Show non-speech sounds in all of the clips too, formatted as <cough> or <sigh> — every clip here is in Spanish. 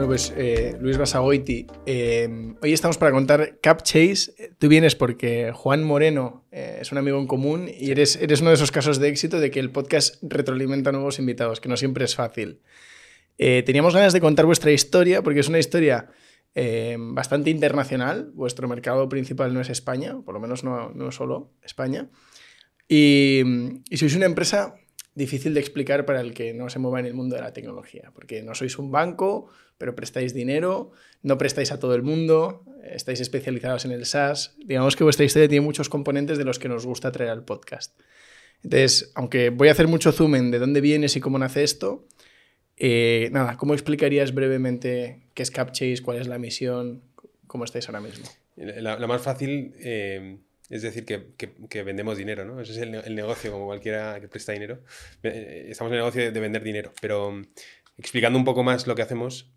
Bueno, pues eh, Luis Basagoiti, eh, hoy estamos para contar Cap Chase. Tú vienes porque Juan Moreno eh, es un amigo en común y eres, eres uno de esos casos de éxito de que el podcast retroalimenta nuevos invitados, que no siempre es fácil. teníamos ganas de contar vuestra historia porque es una historia bastante internacional. Vuestro mercado principal no es España, por lo menos no, no solo España. Y, y sois una empresa difícil de explicar para el que no se mueva en el mundo de la tecnología, porque no sois un banco, pero prestáis dinero, no prestáis a todo el mundo, estáis especializados en el SaaS. Digamos que vuestra historia tiene muchos componentes de los que nos gusta traer al podcast. Entonces, aunque voy a hacer mucho zoom en de dónde vienes y cómo nace esto, eh, nada, ¿cómo explicarías brevemente qué es CapChase, cuál es la misión, cómo estáis ahora mismo? La, más fácil... Eh es decir, que, vendemos dinero, ¿no? Ese es el, negocio, como cualquiera que presta dinero. Eh, estamos en el negocio de, vender dinero, pero mm, explicando un poco más lo que hacemos,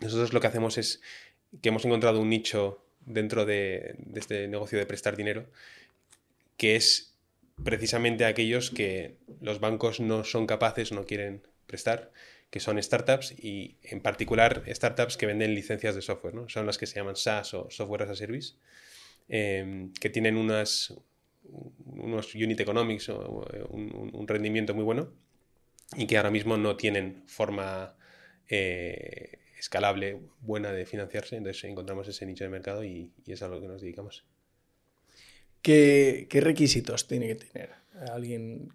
nosotros lo que hacemos es que hemos encontrado un nicho dentro de, este negocio de prestar dinero, que es precisamente aquellos que los bancos no son capaces, no quieren prestar, que son startups y en particular startups que venden licencias de software, ¿no? Son las que se llaman SaaS o Software as a Service Em, que tienen unas, unos unit economics o un, rendimiento muy bueno y que ahora mismo no tienen forma eh, escalable buena de financiarse. Entonces encontramos ese nicho de mercado y, es a lo que nos dedicamos. ¿Qué, requisitos tiene que tener alguien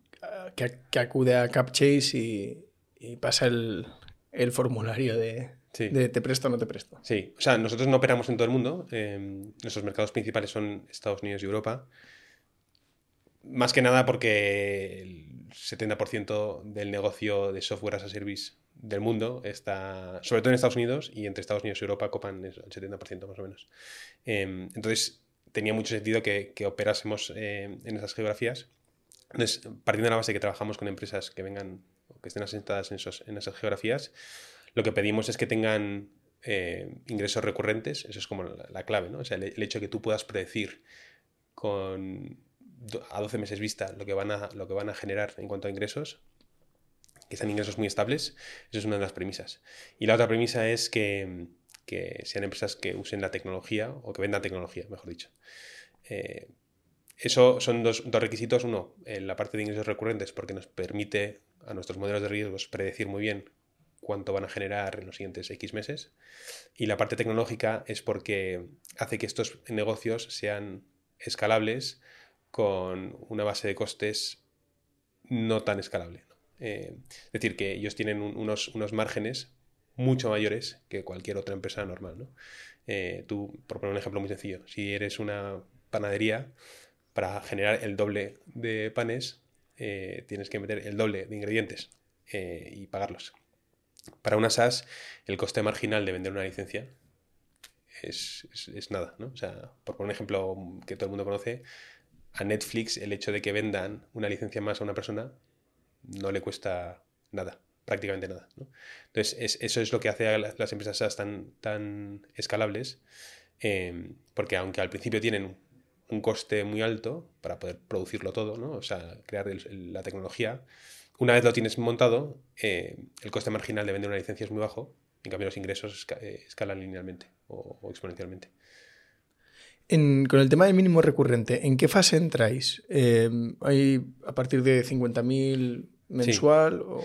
que, acude a CapChase y, y pasa el formulario de, de te presto o no te presto. Sí, o sea, nosotros no operamos en todo el mundo. Em, nuestros mercados principales son Estados Unidos y Europa. Más que nada porque el 70% del negocio de software as a service del mundo está, sobre todo en Estados Unidos y entre Estados Unidos y Europa copan el 70% más o menos. Em, entonces tenía mucho sentido que, operásemos em, en esas geografías. Entonces, partiendo de la base que trabajamos con empresas que vengan o que estén asentadas en, esos, en esas geografías, lo que pedimos es que tengan eh, ingresos recurrentes, eso es como la, clave, ¿no? O sea, el, hecho de que tú puedas predecir con a 12 meses vista lo que, van a, lo que van a generar en cuanto a ingresos, que sean ingresos muy estables, eso es una de las premisas. Y la otra premisa es que, sean empresas que usen la tecnología o que vendan tecnología, mejor dicho. Eh, eso son dos, dos, requisitos. Uno, en la parte de ingresos recurrentes, porque nos permite a nuestros modelos de riesgos predecir muy bien cuánto van a generar en los siguientes X meses. Y la parte tecnológica es porque hace que estos negocios sean escalables con una base de costes no tan escalable. Eh, es decir, que ellos tienen unos, unos, márgenes mucho mayores que cualquier otra empresa normal. Eh, tú, por poner un ejemplo muy sencillo, si eres una panadería, para generar el doble de panes, eh, tienes que meter el doble de ingredientes y pagarlos. Para una SaaS, el coste marginal de vender una licencia es, nada, ¿no? O sea, por poner un ejemplo que todo el mundo conoce, a Netflix el hecho de que vendan una licencia más a una persona no le cuesta nada, prácticamente nada. Entonces, eso es lo que hace a las empresas SaaS tan, tan escalables, em, porque aunque al principio tienen un coste muy alto para poder producirlo todo, ¿no? o sea, crear la tecnología, una vez lo tienes montado, eh, el coste marginal de vender una licencia es muy bajo, en cambio los ingresos eh, escalan linealmente o, exponencialmente. con el tema del mínimo recurrente, ¿en qué fase entráis? Eh, ¿Hay a partir de 50.000 mensual o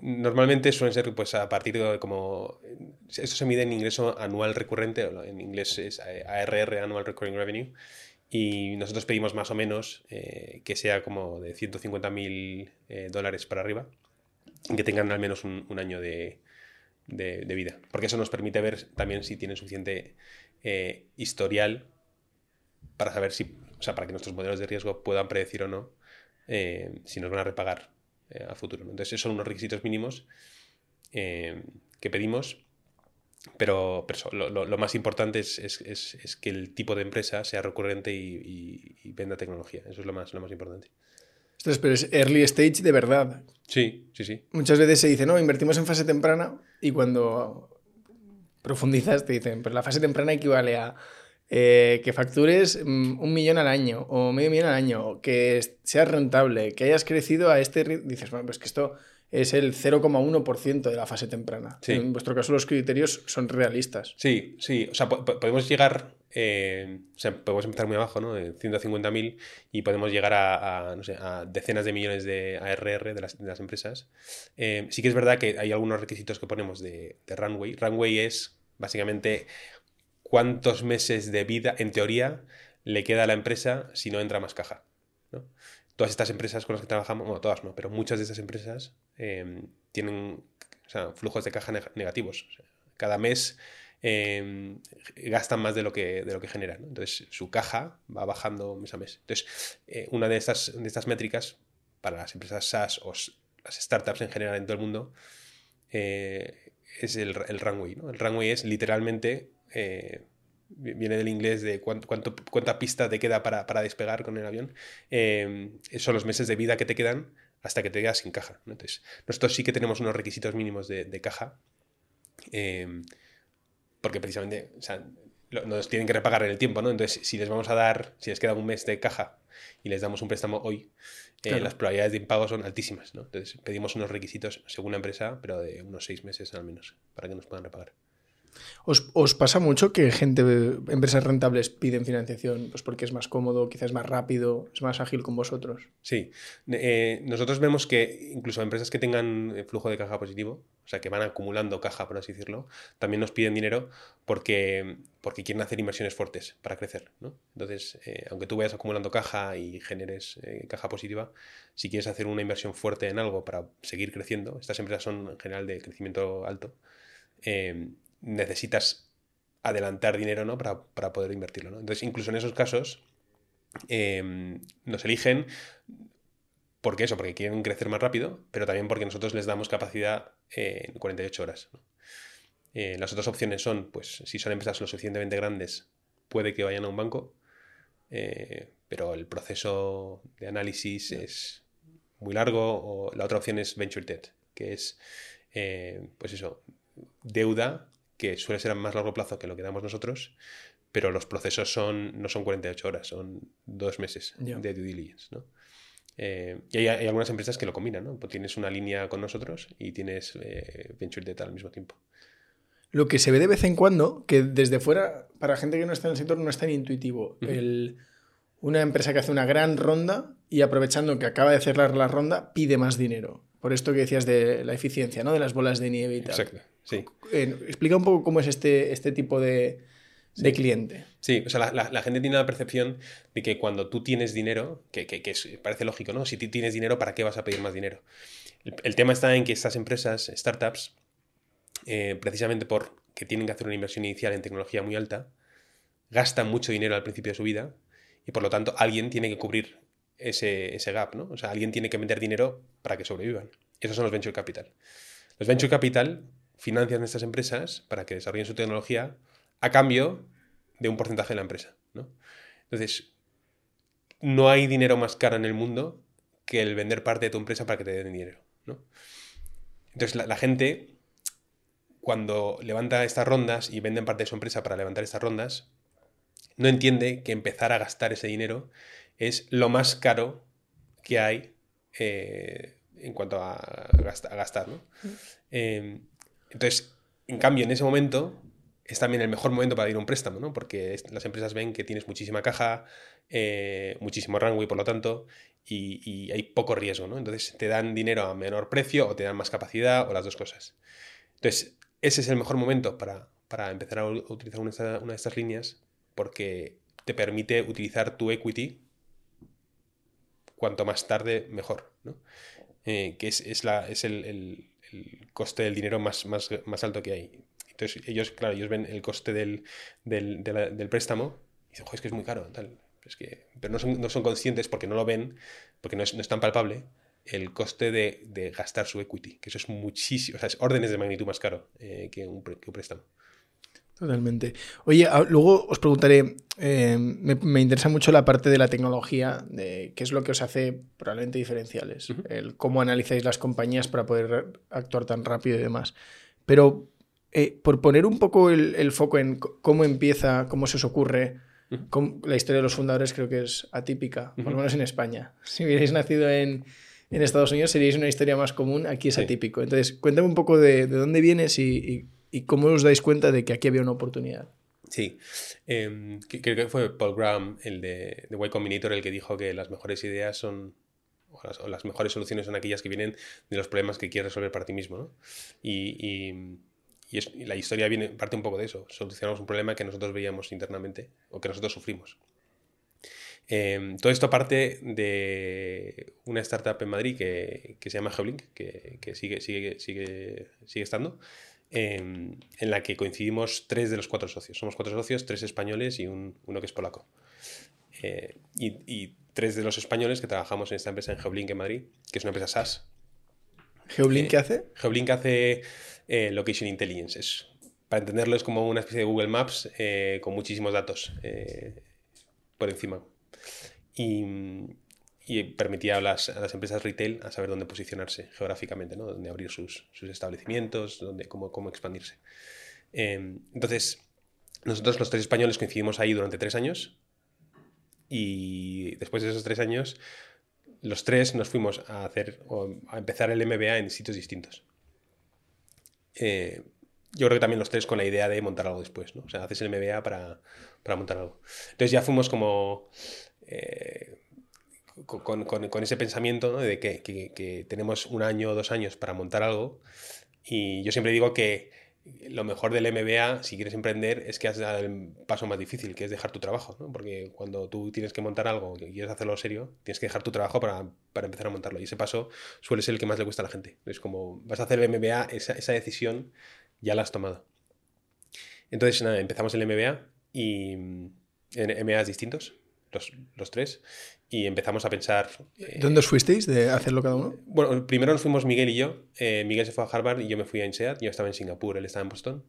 Normalmente suelen ser pues a partir de como... Esto se mide en ingreso anual recurrente, en inglés es ARR, Annual Recurring Revenue, y nosotros pedimos más o menos eh, que sea como de 150 mil eh, dólares para arriba que tengan al menos un, año de, vida. Porque eso nos permite ver también si tienen suficiente eh, historial para saber si, o sea, para que nuestros modelos de riesgo puedan predecir o no si nos van a repagar a futuro. Entonces, esos son unos requisitos mínimos que pedimos pero, lo, más importante es, que el tipo de empresa sea recurrente y, venda tecnología. Eso es lo más, lo más importante. Entonces, pero es early stage de verdad. Sí, sí, sí. Muchas veces se dice, no, invertimos en fase temprana y cuando profundizas te dicen, pero la fase temprana equivale a eh, que factures mm, un millón al año o medio millón al año, que sea rentable, que hayas crecido a este ritmo. Dices, bueno, pues que esto es el 0,1% de la fase temprana. Sí. En vuestro caso los criterios son realistas. Sí, sí. O sea, po- po- podemos llegar, eh, o sea, podemos empezar muy abajo, ¿no? En 150.000 y podemos llegar a, a, no sé, a decenas de millones de ARR de las, de las empresas. Eh, sí que es verdad que hay algunos requisitos que ponemos de, de runway. Runway es básicamente cuántos meses de vida, en teoría, le queda a la empresa si no entra más caja. Todas estas empresas con las que trabajamos, bueno, todas no, pero muchas de estas empresas eh, tienen o sea, flujos de caja neg- negativos. Cada mes eh, gastan más de lo que, de lo que generan. Entonces, su caja va bajando mes a mes. Entonces, eh, una de estas, de estas métricas para las empresas SaaS o las startups en general en todo el mundo eh, es el, el runway. El runway es literalmente, eh, viene del inglés de cuánto, cuánto- cuánta pista te queda para, para despegar con el avión. Eh, son los meses de vida que te quedan hasta que te quedas sin caja. ¿no? Entonces, nosotros sí que tenemos unos requisitos mínimos de, de caja. eh, porque precisamente o sea, lo- nos tienen que repagar en el tiempo, ¿no? Entonces, si les vamos a dar, si les queda un mes de caja y les damos un préstamo hoy, eh, Claro. las probabilidades de impago son altísimas, ¿no? Entonces, pedimos unos requisitos según la empresa, pero de unos seis meses al menos, para que nos puedan repagar. ¿Os, os pasa mucho que gente, empresas rentables piden financiación pues porque es más cómodo, quizás más rápido, es más ágil con vosotros? Sí, Eh, nosotros vemos que incluso empresas que tengan eh, flujo de caja positivo, o sea, que van acumulando caja, por así decirlo, también nos piden dinero porque, porque quieren hacer inversiones fuertes para crecer, ¿no? Entonces, eh, aunque tú vayas acumulando caja y generes caja positiva, si quieres hacer una inversión fuerte en algo para seguir creciendo, estas empresas son en general de crecimiento alto, eh, necesitas adelantar dinero ¿no? para, para poder invertirlo. ¿no? Entonces, incluso en esos casos, eh, nos eligen porque eso, porque quieren crecer más rápido, pero también porque nosotros les damos capacidad eh, en 48 horas. ¿no? Eh, las otras opciones son, pues, si son empresas lo suficientemente grandes, puede que vayan a un banco, eh, pero el proceso de análisis es muy largo, o la otra opción es venture debt, que es, eh, pues eso, deuda que suele ser a más largo plazo que lo que damos nosotros, pero los procesos son, no son 48 horas, son dos meses de due diligence, ¿no? Eh, y hay, hay algunas empresas que lo combinan, ¿no? Pues tienes una línea con nosotros y tienes eh, venture debt al mismo tiempo. Lo que se ve de vez en cuando, que desde fuera, para gente que no está en el sector, no es tan intuitivo. El- una empresa que hace una gran ronda y aprovechando que acaba de cerrar la ronda, pide más dinero. Por esto que decías de la eficiencia, ¿no? De las bolas de nieve y tal. Exacto, sí. Eh, explica un poco cómo es este, este tipo de, de cliente. Sí, o sea, la, la- la gente tiene la percepción de que cuando tú tienes dinero, que, que- que es- parece lógico, ¿no? Si tú tienes dinero, ¿para qué vas a pedir más dinero? El, el tema está en que estas empresas, startups, eh, precisamente porque tienen que hacer una inversión inicial en tecnología muy alta, gastan mucho dinero al principio de su vida y por lo tanto alguien tiene que cubrir ese, ese gap, ¿no? O sea, alguien tiene que meter dinero para que sobrevivan. Esos son los venture capital. Los venture capital financian estas empresas para que desarrollen su tecnología a cambio de un porcentaje de la empresa, ¿no? Entonces, no hay dinero más caro en el mundo que el vender parte de tu empresa para que te den dinero, ¿no? Entonces, la, la gente, cuando levanta estas rondas y venden parte de su empresa para levantar estas rondas, no entiende que empezar a gastar ese dinero es lo más caro que hay eh, en cuanto a, gasta- a gastar, ¿no? Eh, entonces, en cambio, en ese momento es también el mejor momento para ir a un préstamo, ¿no? Porque las empresas ven que tienes muchísima caja, eh, muchísimo runway, por lo tanto, y, y hay poco riesgo, ¿no? Entonces te dan dinero a menor precio o te dan más capacidad o las dos cosas. Entonces, ese es el mejor momento para, para empezar a utilizar una, de estas líneas porque te permite utilizar tu equity cuanto más tarde, mejor, ¿no? Eh, que es, es la, es el- el coste del dinero más, más, más alto que hay. Entonces, ellos, claro, ellos ven el coste del, del, del préstamo y dicen, "Jo, es que es muy caro. Es que, pero no son, no son conscientes porque no lo ven, porque no es, no es tan palpable, el coste de, de gastar su equity, que eso es muchísimo, o sea, es órdenes de magnitud más caro eh, que, un, que un préstamo. Totalmente. Oye, a- luego os preguntaré, eh, me, me interesa mucho la parte de la tecnología, de qué es lo que os hace probablemente diferenciales, el cómo analizáis las compañías para poder actuar tan rápido y demás. Pero eh, por poner un poco el, el foco en cómo empieza, cómo se os ocurre, cómo- la historia de los fundadores creo que es atípica, por lo menos en España. Si hubierais nacido en, en Estados Unidos seríais una historia más común, aquí es atípico. Entonces, cuéntame un poco de, dónde vienes y, cómo os dais cuenta de que aquí había una oportunidad. Sí, em, creo que fue Paul Graham, el de, de Y Combinator, el que dijo que las mejores ideas son o las, mejores soluciones son aquellas que vienen de los problemas que quieres resolver para ti mismo. ¿no? Y, y, la historia viene, parte un poco de eso. Solucionamos un problema que nosotros veíamos internamente o que nosotros sufrimos. Em, todo esto parte de una startup en Madrid que, se llama Geolink, que, que, sigue, sigue, sigue, sigue estando, em, en la que coincidimos tres de los cuatro socios. Somos cuatro socios, tres españoles y un, uno que es polaco. Eh, y, y, tres de los españoles que trabajamos en esta empresa en Geoblink en Madrid, que es una empresa SaaS. ¿Geoblink qué hace? Geoblink hace eh, Location Intelligence. Es, para entenderlo, es como una especie de Google Maps eh, con muchísimos datos eh, por encima. Y, permitía a las, empresas retail a saber dónde posicionarse geográficamente, ¿no? dónde abrir sus, establecimientos, dónde, cómo, cómo expandirse. entonces, nosotros los tres españoles coincidimos ahí durante tres años y después de esos tres años, los tres nos fuimos a hacer a empezar el MBA en sitios distintos. Eh, yo creo que también los tres con la idea de montar algo después, ¿no? O sea, haces el MBA para, para montar algo. Entonces ya fuimos como eh, con, con, con, ese pensamiento de que, que, tenemos un año o dos años para montar algo. Y yo siempre digo que lo mejor del MBA, si quieres emprender, es que has dado el paso más difícil, que es dejar tu trabajo, ¿no? Porque cuando tú tienes que montar algo, que quieres hacerlo serio, tienes que dejar tu trabajo para, para, empezar a montarlo. Y ese paso suele ser el que más le cuesta a la gente. Es como, vas a hacer el MBA, esa, esa decisión ya la has tomado. Entonces, nada, empezamos el MBA y en MBAs distintos, los, los tres, y empezamos a pensar... Eh, ¿Dónde os fuisteis de hacerlo cada uno? Bueno, primero nos fuimos Miguel y yo. Eh, Miguel se fue a Harvard y yo me fui a INSEAD. Yo estaba en Singapur, él estaba en Boston.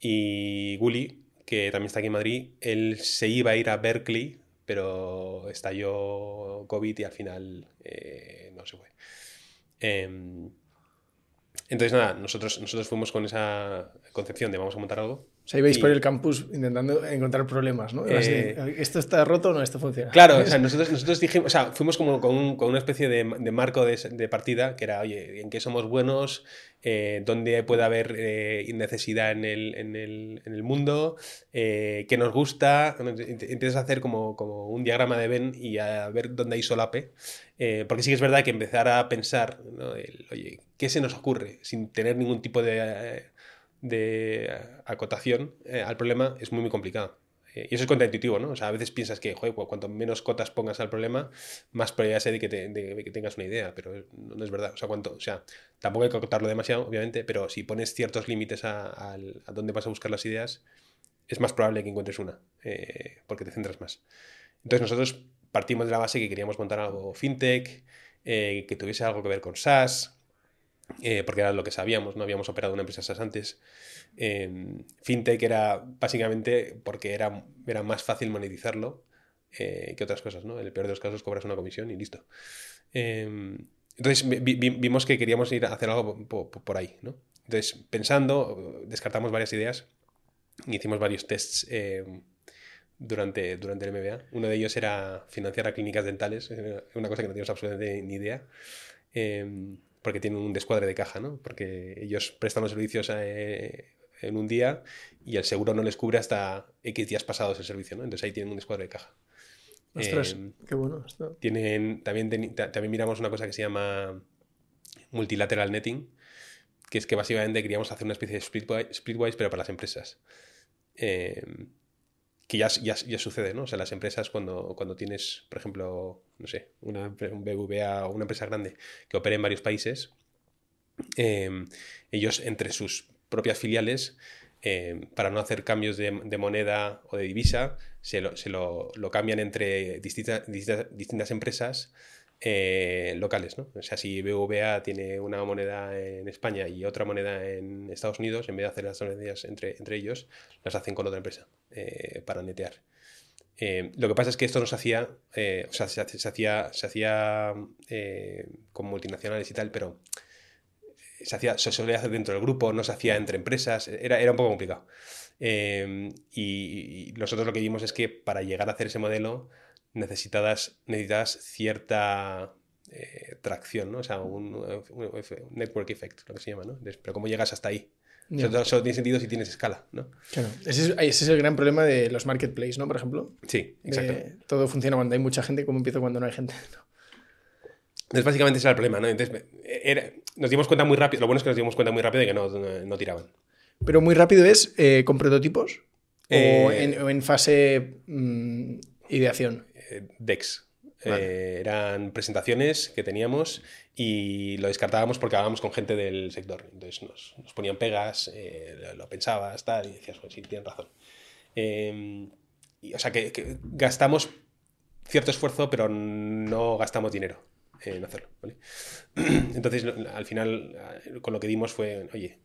Y Gully, que también está aquí en Madrid, él se iba a ir a Berkeley, pero estalló COVID y al final eh, no se fue. Em, entonces, nada, nosotros, nosotros fuimos con esa concepción de vamos a montar algo o sea, ibais por el campus intentando encontrar problemas, ¿no? Eh, ¿Esto está roto o no? ¿Esto funciona? Claro, o <laughs> sea, nosotros, nosotros dijimos, o sea, fuimos como con, un, con una especie de, de marco de, de, partida que era, oye, ¿en qué somos buenos? Eh, ¿Dónde puede haber eh, necesidad en el, en el, en el mundo? Eh, ¿Qué nos gusta? Empiezas a hacer como, como un diagrama de Ben y a ver dónde hay solape. porque sí que es verdad que empezar a pensar, ¿no? oye, ¿qué se nos ocurre? Sin tener ningún tipo de de acotación eh, al problema es muy, muy complicado. Eh, y eso es contraintuitivo, ¿no? O sea, a veces piensas que, joder, cuanto menos cotas pongas al problema, más probabilidad hay de que, tengas una idea, pero no, es verdad. O sea, cuanto, o sea, tampoco hay que acotarlo demasiado, obviamente, pero si pones ciertos límites a, a, dónde vas a buscar las ideas, es más probable que encuentres una, eh, porque te centras más. Entonces nosotros partimos de la base que queríamos montar algo fintech, que tuviese algo que ver con SaaS, eh, porque era lo que sabíamos, no habíamos operado una empresa SaaS antes. fintech era básicamente porque era, era más fácil monetizarlo eh, que otras cosas, ¿no? En el peor de los casos cobras una comisión y listo. Em, entonces vimos que queríamos ir a hacer algo por, ahí, ¿no? Entonces, pensando, descartamos varias ideas y hicimos varios tests em, durante, durante el MBA. Uno de ellos era financiar a clínicas dentales, una cosa que no teníamos absolutamente ni idea. Em, porque tienen un descuadre de caja, ¿no? Porque ellos prestan los servicios eh, en un día y el seguro no les cubre hasta X días pasados el servicio, ¿no? Entonces ahí tienen un descuadre de caja. Ostras, em, qué bueno. Tienen, también, también miramos una cosa que se llama multilateral netting, que es que básicamente queríamos hacer una especie de splitwise, pero para las empresas. Eh, que ya, ya, ya, sucede, ¿no? O sea, las empresas cuando, cuando tienes, por ejemplo, no sé, una, un BVA o una empresa grande que opera en varios países, em, ellos entre sus propias filiales, em, para no hacer cambios de, moneda o de divisa, se lo, se lo, lo cambian entre distintas, distintas, distintas empresas eh, locales, ¿no? O sea, si BVA tiene una moneda en España y otra moneda en Estados Unidos, en vez de hacer las transferencias entre, entre ellos, las hacen con otra empresa eh, para netear. Eh, lo que pasa es que esto no se hacía, o sea, se, hacía, se hacía con multinacionales y tal, pero se, hacía, se solía hacer dentro del grupo, no se hacía entre empresas, era, era un poco complicado. y, y, nosotros lo que vimos es que para llegar a hacer ese modelo necesitadas, necesitas cierta eh, tracción, ¿no? O sea, un, network effect, lo que se llama, ¿no? Pero ¿cómo llegas hasta ahí? Solo, solo tiene sentido si tienes escala, ¿no? Claro. Ese es, ese es el gran problema de los marketplaces, ¿no? Por ejemplo. Sí, exacto. De- todo funciona cuando hay mucha gente, ¿cómo empieza cuando no hay gente? <laughs> Entonces, básicamente ese era el problema, ¿no? Entonces, era- nos dimos cuenta muy rápido, lo bueno es que nos dimos cuenta muy rápido de que no, no, no tiraban. Pero muy rápido es eh, con prototipos o, Eh, en, o en fase mm, ideación. Eh, Dex. Vale. Eh, eran presentaciones que teníamos y lo descartábamos porque hablábamos con gente del sector. Entonces nos, nos ponían pegas, eh, lo, lo pensabas, tal, y decías, pues sí, tienen razón. Y, o sea, que, que gastamos cierto esfuerzo, pero no gastamos dinero en hacerlo. ¿vale? <clears throat> Entonces, al final, eh, con lo que dimos fue, oye,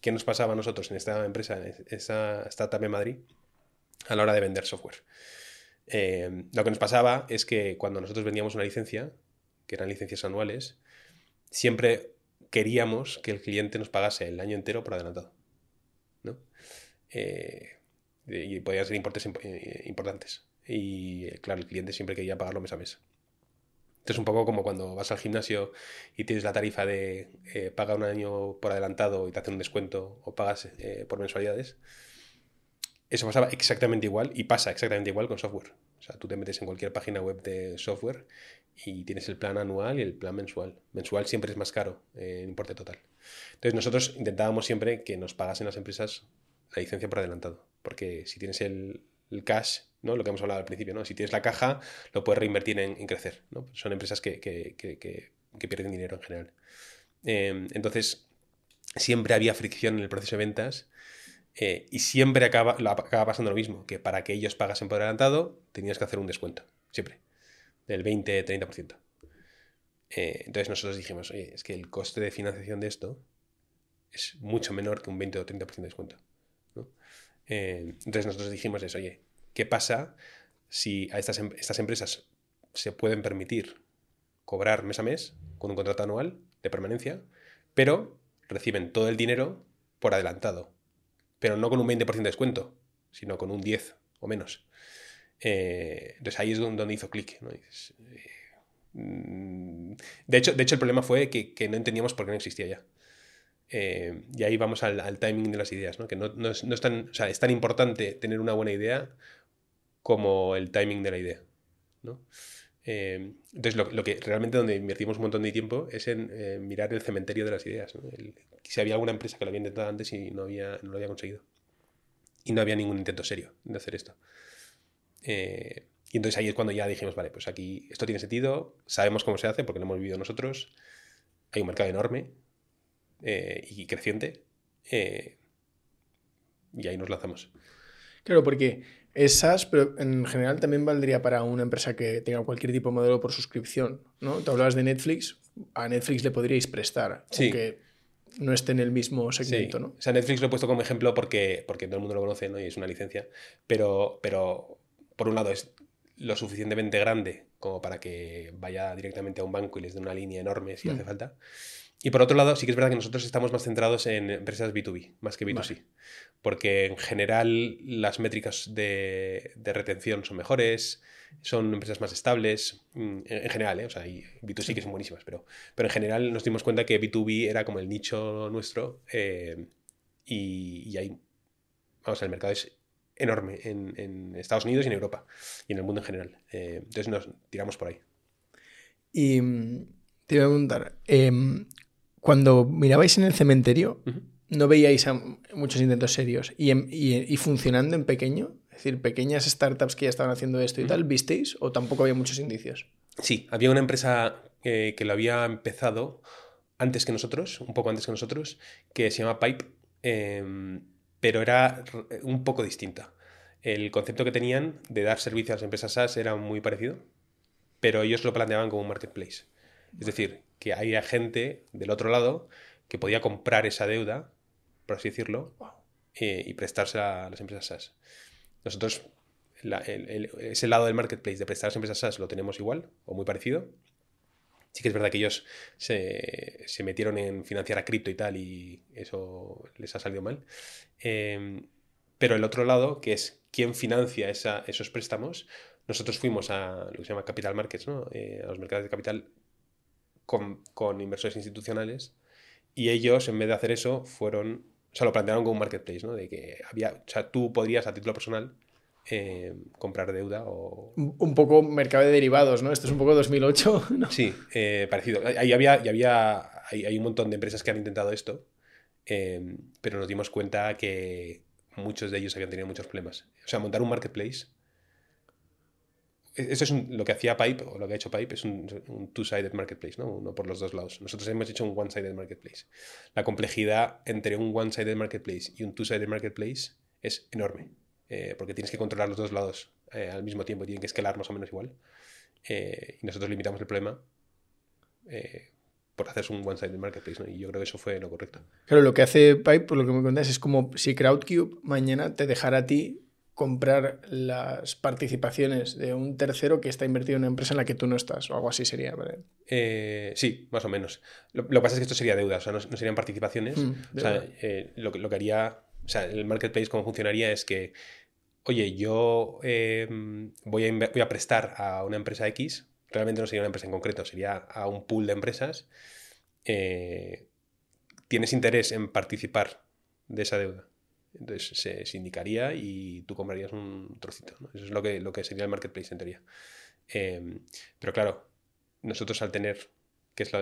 ¿qué nos pasaba a nosotros en esta empresa, en esa startup en Madrid, a la hora de vender software? Eh, lo que nos pasaba es que cuando nosotros vendíamos una licencia, que eran licencias anuales, siempre queríamos que el cliente nos pagase el año entero por adelantado. ¿no? Eh, y podían ser importes imp- eh, importantes. Y claro, el cliente siempre quería pagarlo mes a mes. Entonces, un poco como cuando vas al gimnasio y tienes la tarifa de eh, paga un año por adelantado y te hacen un descuento o pagas eh, por mensualidades. Eso pasaba exactamente igual y pasa exactamente igual con software. O sea, tú te metes en cualquier página web de software y tienes el plan anual y el plan mensual. Mensual siempre es más caro eh, en importe total. Entonces nosotros intentábamos siempre que nos pagasen las empresas la licencia por adelantado. Porque si tienes el, cash, ¿no? lo que hemos hablado al principio, ¿no? si tienes la caja, lo puedes reinvertir en, crecer. ¿no? Son empresas que, que- que- que- pierden dinero en general. Eh, entonces, siempre había fricción en el proceso de ventas eh, y siempre acaba, acaba pasando lo mismo, que para que ellos pagasen por adelantado tenías que hacer un descuento, siempre, del 20-30%. Eh, entonces nosotros dijimos, oye, es que el coste de financiación de esto es mucho menor que un 20 o 30% de descuento. Eh, entonces nosotros dijimos eso, oye, ¿qué pasa si a estas, em- estas empresas se pueden permitir cobrar mes a mes con un contrato anual de permanencia, pero reciben todo el dinero por adelantado, pero no con un 20% de descuento, sino con un 10 o menos. Eh, entonces ahí es donde hizo clic. eh, mm, de, hecho, de hecho, el problema fue que, no entendíamos por qué no existía ya. Eh, y ahí vamos al, timing de las ideas, ¿no? que no, es, tan, es tan importante tener una buena idea como el timing de la idea. ¿no? Eh, entonces, lo, que realmente donde invertimos un montón de tiempo es en eh, mirar el cementerio de las ideas. ¿no? Si había alguna empresa que lo había intentado antes y no, había, no lo había conseguido. Y no había ningún intento serio de hacer esto. Eh, y entonces ahí es cuando ya dijimos, vale, pues aquí esto tiene sentido, sabemos cómo se hace porque lo hemos vivido nosotros, hay un mercado enorme eh, y creciente, y ahí nos lanzamos. Claro, porque es SaaS, pero en general también valdría para una empresa que tenga cualquier tipo de modelo por suscripción, ¿no? Te hablabas de Netflix, a Netflix le podríais prestar, Sí. aunque no esté en el mismo segmento, Sí. ¿no? O sea, Netflix lo he puesto como ejemplo porque, porque todo el mundo lo conoce ¿no? y es una licencia, pero, pero por un lado es lo suficientemente grande como para que vaya directamente a un banco y les dé una línea enorme si Mm. hace falta. Y por otro lado, sí que es verdad que nosotros estamos más centrados en empresas B2B, más que B2C. Vale. Porque en general las métricas de, de retención son mejores, son empresas más estables, mm, en, en general, ¿eh? o sea, hay B2C que son buenísimas, pero, pero en general nos dimos cuenta que B2B era como el nicho nuestro eh, y, y ahí, vamos, el mercado es enorme en, en Estados Unidos y en Europa y en el mundo en general. Eh, entonces nos tiramos por ahí. Y mm, te iba a preguntar, em, cuando mirabais en el cementerio. ¿No veíais a muchos intentos serios y, en- y- y funcionando en pequeño? Es decir, pequeñas startups que ya estaban haciendo esto y tal, ¿visteis? ¿O tampoco había muchos indicios? Sí, había una empresa eh, que lo había empezado antes que nosotros, un poco antes que nosotros, que se llama Pipe, eh, pero era un poco distinta. El concepto que tenían de dar servicio a las empresas SaaS era muy parecido, pero ellos lo planteaban como un marketplace. Es decir, que había gente del otro lado que podía comprar esa deuda, por así decirlo, eh, y prestársela a las empresas SaaS. Nosotros, la- el- el- ese lado del marketplace de prestar a las empresas SaaS lo tenemos igual o muy parecido. Sí que es verdad que ellos se, se metieron en financiar a cripto y tal y eso les ha salido mal. Eh, pero el otro lado, que es quién financia esa- esos préstamos, nosotros fuimos a lo que se llama capital markets, ¿no? Eh, a los mercados de capital con, con inversores institucionales y ellos, en vez de hacer eso, fueron, o sea, lo plantearon como un marketplace, ¿no? De que había, o sea, tú podrías a título personal eh, comprar deuda o... Un poco mercado de derivados, ¿no? Esto es un poco 2008, <laughs> ¿no? Sí, eh, parecido. Ahí había, y había hay, hay un montón de empresas que han intentado esto, eh, pero nos dimos cuenta que muchos de ellos habían tenido muchos problemas. O sea, montar un marketplace. E- Eso es lo que hacía Pipe, o lo que ha hecho Pipe, es un, two-sided marketplace, ¿no? Uno por los dos lados. Nosotros hemos hecho un one-sided marketplace. La complejidad entre un one-sided marketplace y un two-sided marketplace es enorme, eh, porque tienes que controlar los dos lados eh, al mismo tiempo y tienen que escalar más o menos igual. Eh, y nosotros limitamos el problema por hacer un one-sided marketplace, ¿no? Y yo creo que eso fue lo correcto. Claro, lo que hace Pipe, por lo que me contáis, es como si Crowdcube mañana te dejara a ti comprar las participaciones de un tercero que está invertido en una empresa en la que tú no estás, o algo así sería. ¿vale? Eh, sí, más o menos. Lo, lo que pasa es que esto sería deuda, o sea, no, no serían participaciones. Mm, o sea, eh, lo, que- lo que haría, o sea, el marketplace, cómo funcionaría es que, oye, yo eh, voy, a voy a prestar a una empresa X, realmente no sería una empresa en concreto, sería a un pool de empresas. eh, tienes interés en participar de esa deuda. Entonces se, indicaría y tú comprarías un trocito. Eso es lo que, lo que sería el marketplace en teoría. Eh, pero claro, nosotros al tener, que es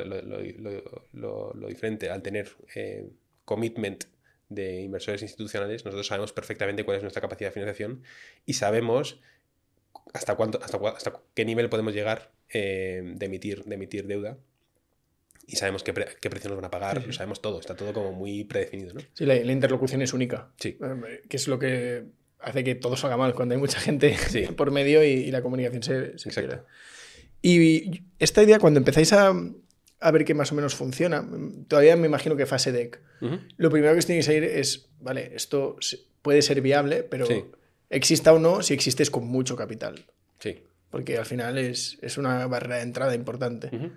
lo, diferente, al tener eh, commitment de inversores institucionales, nosotros sabemos perfectamente cuál es nuestra capacidad de financiación y sabemos hasta, cuánto, hasta qué nivel podemos llegar eh, de, emitir, de emitir deuda y sabemos qué, pre- qué precio nos van a pagar, Sí, sí. lo sabemos todo, está todo como muy predefinido. ¿no? Sí, la, la interlocución es única, Sí. eh, que es lo que hace que todo salga mal cuando hay mucha gente <laughs> Sí. por medio y, y la comunicación se, se Exacto. Y esta idea, cuando empezáis a, a ver que más o menos funciona, todavía me imagino que fase deck, Ujú. lo primero que os tiene que salir es, vale, esto puede ser viable, pero Sí. exista o no, si existe es con mucho capital, Sí. porque al final es, es una barrera de entrada importante. Ujú.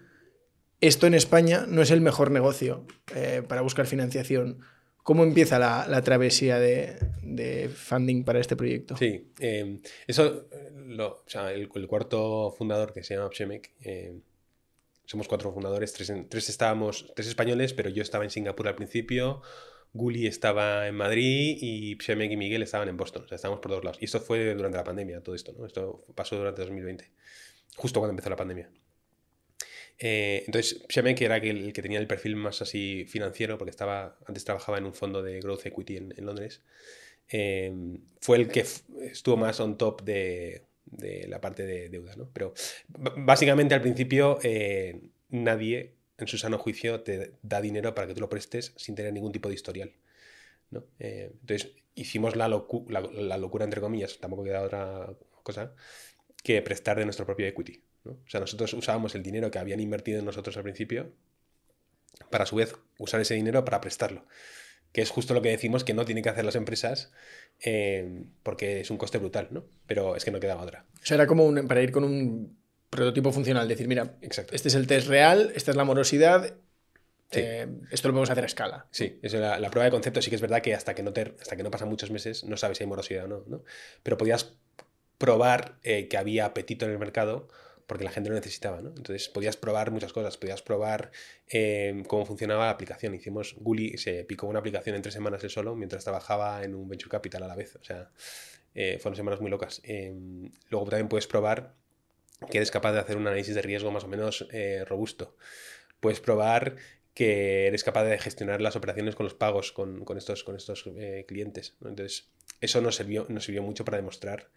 Esto en España no es el mejor negocio eh, para buscar financiación. ¿Cómo empieza la, la travesía de, de funding para este proyecto? Sí, eh, eso, lo- o sea, el, el cuarto fundador que se llama Pshemec, eh, somos cuatro fundadores, tres, tres estábamos, tres españoles, pero yo estaba en Singapur al principio, Guli estaba en Madrid y Pshemec y Miguel estaban en Boston, o sea, estábamos por dos lados. Y esto fue durante la pandemia, todo esto, ¿no? Esto pasó durante 2020, justo cuando empezó la pandemia. Eh, entonces, Pshemec era el, que tenía el perfil más así financiero, porque estaba, antes trabajaba en un fondo de growth equity en, en Londres. Eh, fue el que estuvo más on top de, de la parte de deuda, ¿no? Pero básicamente al principio eh, nadie en su sano juicio te da dinero para que tú lo prestes sin tener ningún tipo de historial. ¿no? Eh, entonces hicimos la, locu- la, la locura, entre comillas, tampoco queda otra cosa, que prestar de nuestro propio equity. ¿No? O sea, nosotros usábamos el dinero que habían invertido en nosotros al principio para a su vez usar ese dinero para prestarlo. Que es justo lo que decimos que no tienen que hacer las empresas eh, porque es un coste brutal, ¿no? Pero es que no quedaba otra. O sea, era como un- para ir con un prototipo funcional, decir, mira, Exacto. este es el test real, esta es la morosidad, Sí. eh, esto lo podemos hacer a escala. Sí, es la, la prueba de concepto. Sí que es verdad que hasta que no, te, hasta que no pasan muchos meses no sabes si hay morosidad o no, ¿no? Pero podías probar eh, que había apetito en el mercado porque la gente lo necesitaba, ¿no? Entonces podías probar muchas cosas, podías probar eh, cómo funcionaba la aplicación. Hicimos, Guli se picó una aplicación en tres semanas él solo mientras trabajaba en un venture capital a la vez. O sea, eh, fueron semanas muy locas. Eh, luego también puedes probar que eres capaz de hacer un análisis de riesgo más o menos eh, robusto. Puedes probar que eres capaz de gestionar las operaciones con los pagos con, con estos, con estos eh, clientes. Entonces, eso nos sirvió, nos sirvió mucho para demostrar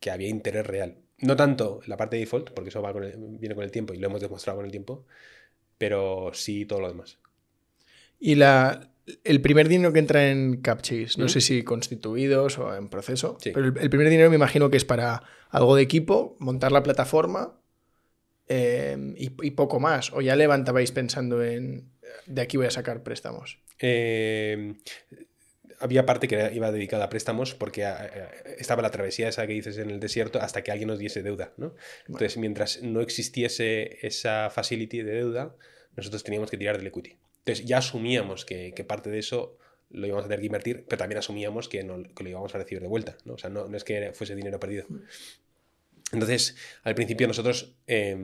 que había interés real. No tanto la parte de default, porque eso va con el- viene con el tiempo y lo hemos demostrado con el tiempo, pero sí todo lo demás. Y la, el primer dinero que entra en CapChase, no sé si constituidos o en proceso, Sí. pero el, el primer dinero me imagino que es para algo de equipo, montar la plataforma eh, y, y poco más. O ya levantabais pensando en de aquí voy a sacar préstamos. Eh, había parte que iba dedicada a préstamos porque a- a- estaba la travesía esa que dices en el desierto hasta que alguien nos diese deuda. ¿no? Entonces, mientras no existiese esa facility de deuda, nosotros teníamos que tirar del equity. Entonces, ya asumíamos que, que parte de eso lo íbamos a tener que invertir, pero también asumíamos que, no, que lo íbamos a recibir de vuelta. ¿no? O sea, no, no es que fuese dinero perdido. Entonces, al principio nosotros eh,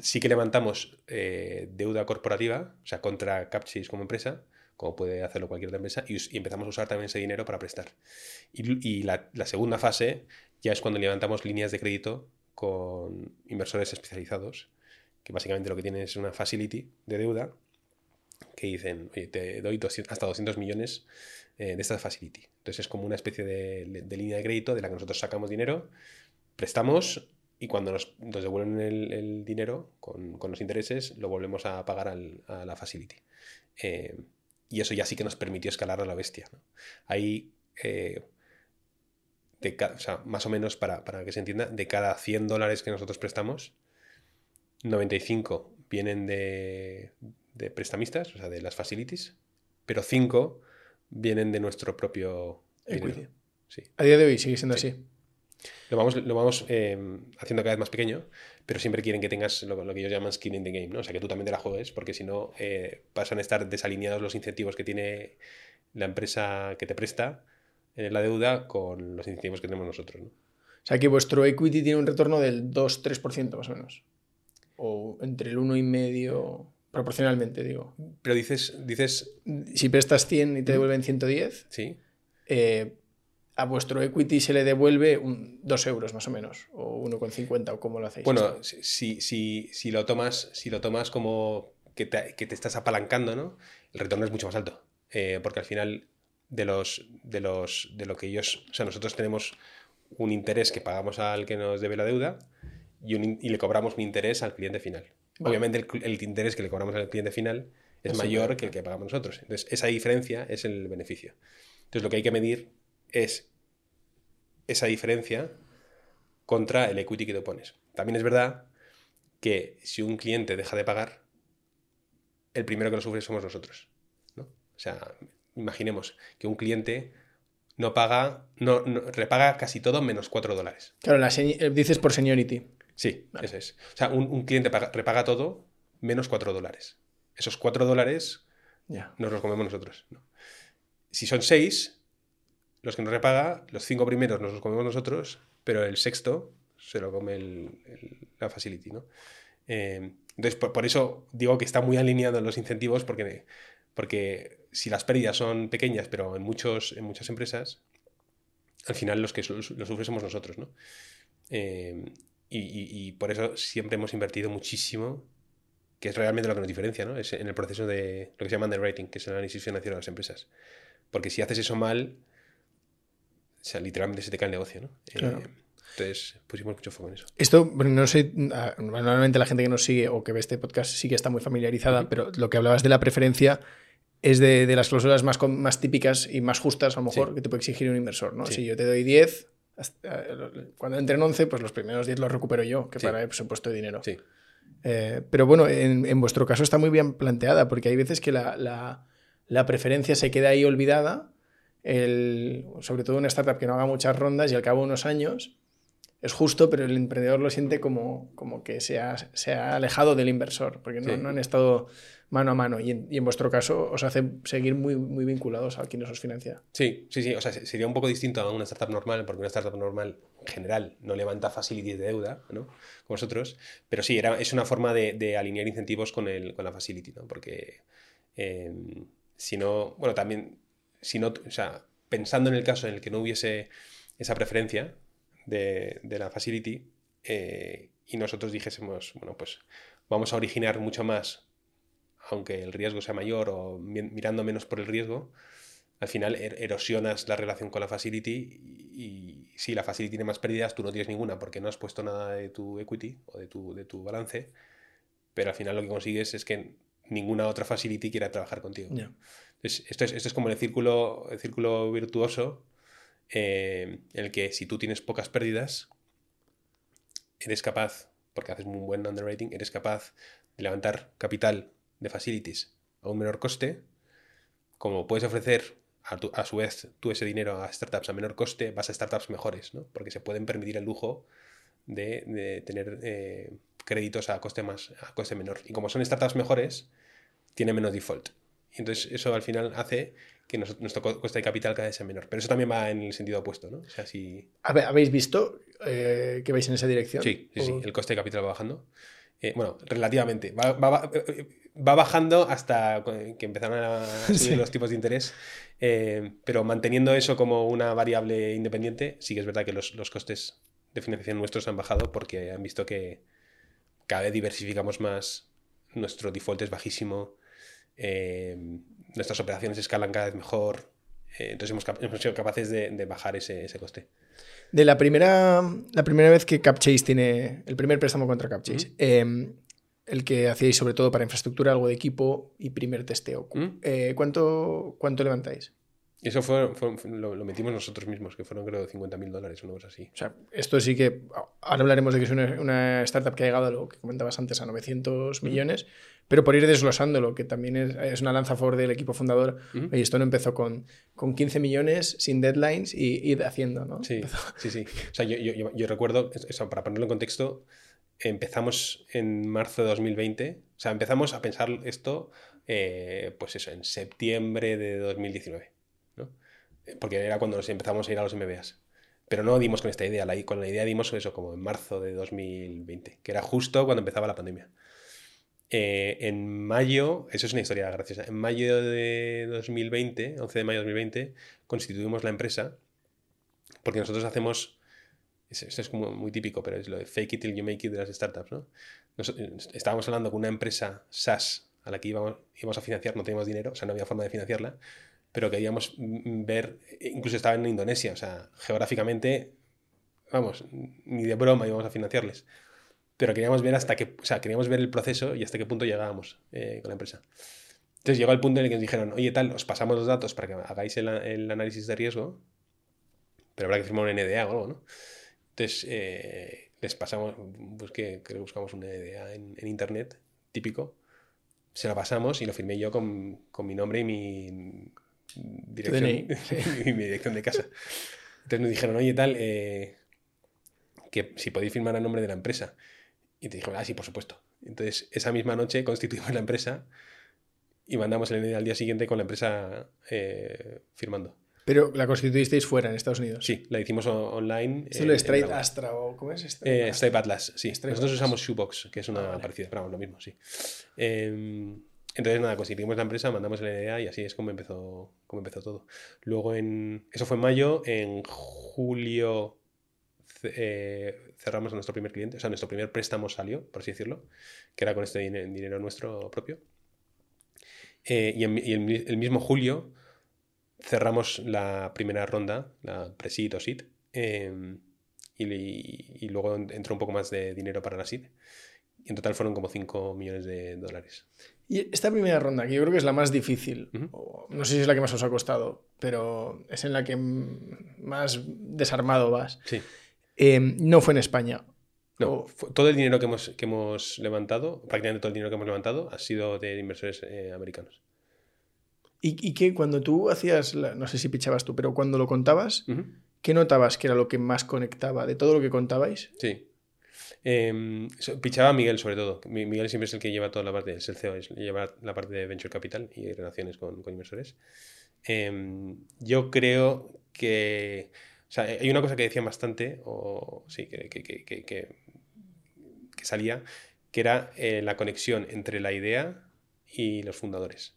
sí que levantamos eh, deuda corporativa, o sea, contra Capchase como empresa, como puede hacerlo cualquier otra empresa, y, empezamos a usar también ese dinero para prestar. Y, la, segunda fase ya es cuando levantamos líneas de crédito con inversores especializados, que básicamente lo que tienen es una facility de deuda que dicen, oye, te doy hasta 200 millones eh, de esta facility. Entonces es como una especie de, línea de crédito de la que nosotros sacamos dinero, prestamos y cuando nos, devuelven el, dinero con, los intereses, lo volvemos a pagar a la facility. Eh, y eso ya sí que nos permitió escalar a la bestia. Ahí, eh, más o menos para, que se entienda, de cada 100 dólares que nosotros prestamos, 95 vienen de, prestamistas, o sea, de las facilities, pero 5 vienen de nuestro propio equity. Sí. A día de hoy sigue siendo así. Lo vamos, lo vamos eh, haciendo cada vez más pequeño, pero siempre quieren que tengas lo, que ellos llaman skin in the game, ¿no? O sea, que tú también te la juegues, porque si no, eh, pasan a estar desalineados los incentivos que tiene la empresa que te presta en la deuda con los incentivos que tenemos nosotros, ¿no? O sea, que vuestro equity tiene un retorno del 2-3% más o menos. O entre el 1,5% proporcionalmente, digo. Pero dices, dices... Si prestas 100 y te devuelven 110, sí. Eh, a vuestro equity se le devuelve un, 2 euros más o menos, o 1,50 o cómo lo hacéis. Bueno, si, si, si, lo tomas, si lo tomas como que te, que te, estás apalancando, ¿no? el retorno es mucho más alto, eh, porque al final de, los, de, los, de lo que ellos, o sea, nosotros tenemos un interés que pagamos al que nos debe la deuda y, y le cobramos un interés al cliente final. Obviamente el, interés que le cobramos al cliente final es mayor que el que pagamos nosotros. Entonces, esa diferencia es el beneficio. Entonces, lo que hay que medir es esa diferencia contra el equity que te pones. También es verdad que si un cliente deja de pagar, el primero que lo sufre somos nosotros. ¿no? O sea, imaginemos que un cliente no paga, no, repaga casi todo menos 4 dólares. Claro, la eh, dices por seniority. Sí, eso es. O sea, un, cliente repaga todo menos 4 dólares. Esos 4 dólares nos los comemos nosotros. Si son 6, los que nos repaga, los cinco primeros nos los comemos nosotros, pero el sexto se lo come la facility, ¿no? Eh, entonces, por, eso digo que está muy alineado en los incentivos, porque, porque si las pérdidas son pequeñas, pero en, muchos, en muchas empresas, al final los que lo sufren somos nosotros, ¿no? Eh, y, por eso siempre hemos invertido muchísimo, que es realmente lo que nos diferencia, ¿no? Es en el proceso de lo que se llama underwriting, que es el análisis financiero de las empresas. Porque si haces eso mal, o sea, literalmente se te cae el negocio, ¿no? Eh, entonces pusimos mucho foco en eso. Esto, no sé, ah, normalmente la gente que nos sigue o que ve este podcast sí que está muy familiarizada, pero lo que hablabas de la preferencia es de, las cláusulas más, más típicas y más justas, a lo mejor, que te puede exigir un inversor, ¿no? Si yo te doy 10, cuando entren 11, pues los primeros 10 los recupero yo, que para eso he puesto de dinero. Sí. Eh, pero bueno, en, vuestro caso está muy bien planteada, porque hay veces que la, la, la preferencia se queda ahí olvidada el, sobre todo una startup que no haga muchas rondas y al cabo de unos años es justo, pero el emprendedor lo siente como, como que se ha, se ha, alejado del inversor, porque no, no, han estado mano a mano. Y en, y en, vuestro caso os hace seguir muy, muy vinculados a quien os financia. Sí, sí, sí. O sea, sería un poco distinto a una startup normal, porque una startup normal en general no levanta facilities de deuda, ¿no? Como vosotros. Pero sí, era, es una forma de, de alinear incentivos con, el, con la facility, ¿no? Porque eh, si no, bueno, también si no, o sea, pensando en el caso en el que no hubiese esa preferencia de, la facility eh, y nosotros dijésemos, bueno, pues vamos a originar mucho más, aunque el riesgo sea mayor o mirando menos por el riesgo, al final er-, erosionas la relación con la facility y, si la facility tiene más pérdidas, tú no tienes ninguna porque no has puesto nada de tu equity o de tu, de tu balance, pero al final lo que consigues es que ninguna otra facility quiera trabajar contigo. esto, es, esto es como el círculo, el círculo virtuoso eh, en el que si tú tienes pocas pérdidas, eres capaz, porque haces un buen underwriting, eres capaz de levantar capital de facilities a un menor coste, como puedes ofrecer a, su vez tú ese dinero a startups a menor coste, vas a startups mejores, ¿no? porque se pueden permitir el lujo de, tener eh, créditos a coste, más, a coste menor. Y como son startups mejores, tiene menos default. Y entonces eso al final hace que nuestro coste de capital cada vez sea menor. Pero eso también va en el sentido opuesto, ¿no? O sea, si... ¿Habéis visto eh, que vais en esa dirección? Sí, sí, sí. El coste de capital va bajando. Eh, bueno, relativamente. Va, va- va- va bajando hasta que empezaron a subir <laughs> Sí. los tipos de interés. eh, pero manteniendo eso como una variable independiente, sí que es verdad que los, los costes de financiación nuestros han bajado porque han visto que cada vez diversificamos más, nuestro default es bajísimo, eh, nuestras operaciones escalan cada vez mejor. eh, entonces hemos, sido capaces de, de bajar ese, ese coste. De la primera, la primera vez que CapChase tiene el primer préstamo contra CapChase, eh, el que hacíais sobre todo para infraestructura, algo de equipo y primer testeo. ¿cuánto, ¿Cuánto levantáis? Y eso fue, fue- lo, lo metimos nosotros mismos, que fueron creo 50 mil dólares, una cosa así. O sea, esto sí que. Ahora hablaremos de que es una, una startup que ha llegado a lo que comentabas antes, a 900 millones, pero por ir desglosándolo, que también es, es una lanza favor del equipo fundador. Oye, esto no empezó con, con 15 millones, sin deadlines y ir haciendo, ¿no? Sí, Empezó- sí, sí. O sea, yo, yo- recuerdo, eso, para ponerlo en contexto, empezamos en marzo de 2020, o sea, empezamos a pensar esto, eh, pues eso, en septiembre de 2019, ¿no? Eh, Porque era cuando nos empezamos a ir a los MBAs. Pero no dimos con esta idea, la, con la idea dimos eso como en marzo de 2020, que era justo cuando empezaba la pandemia. Eh, en mayo, eso es una historia graciosa, en mayo de 2020, 11 de mayo de 2020, constituimos la empresa porque nosotros hacemos, es- esto es como muy típico, pero es lo de fake it till you make it de las startups, ¿no? Nos- estábamos hablando con una empresa SaaS a la que íbamos, íbamos a financiar, no teníamos dinero, o sea, no había forma de financiarla, pero queríamos mm, ver, incluso estaba en Indonesia, o sea, geográficamente, vamos, ni de broma íbamos a financiarles. Pero queríamos ver hasta qué, o sea, queríamos ver el proceso y hasta qué punto llegábamos eh, con la empresa. Entonces llegó el punto en el que nos dijeron, oye, tal, os pasamos los datos para que hagáis el, el análisis de riesgo, pero habrá que firmar un NDA o algo, ¿no? Entonces, eh, les pasamos, busqué, creo que buscamos un NDA en, en internet, típico, se lo pasamos y lo firmé yo con, con mi nombre y mi dirección, <laughs> y mi dirección de casa. Entonces nos dijeron, oye, tal, eh, que si podéis firmar a nombre de la empresa. Y te dijeron, ah, sí, por supuesto. Entonces, esa misma noche constituimos la empresa y mandamos el NDA al día siguiente con la empresa eh, firmando. Pero la constituisteis fuera, en Estados Unidos. Sí, la hicimos online. ¿Es el Straight Bravo. Astra o cómo es? Straight Eh. Stripe Atlas, sí. Stripe Nosotros Atlas. usamos Shoebox, que es una Ah, vale. parecida, pero vamos, lo mismo, sí. Entonces, nada, constituimos la empresa, mandamos el NDA y así es como empezó, todo. Luego, en eso fue en mayo, en julio eh, cerramos a nuestro primer cliente, o sea, nuestro primer préstamo salió, por así decirlo, que era con este dine- dinero nuestro propio. Eh, y en- el, mismo julio cerramos la primera ronda, la pre-seed o seed, eh, y, y luego entró un poco más de dinero para la. Y en total fueron como 5 millones de dólares. Y esta primera ronda, que yo creo que es la más difícil, o no sé si es la que más os ha costado, pero es en la que más desarmado vas, Sí. eh, no fue en España. No, todo el dinero que hemos, que hemos levantado, prácticamente todo el dinero que hemos levantado, ha sido de inversores eh, americanos. ¿Y, y que cuando tú hacías, la- no sé si pichabas tú, pero cuando lo contabas. ¿qué notabas que era lo que más conectaba de todo lo que contabais? Sí. Eh, pichaba Miguel sobre todo. Mi- Miguel siempre es el que lleva toda la parte, es el CEO, es- lleva la parte de Venture Capital y relaciones con, con inversores. Eh, yo creo que... O sea, hay una cosa que decían bastante, o sí, que, que, que, que, salía, que era eh, la conexión entre la idea y los fundadores.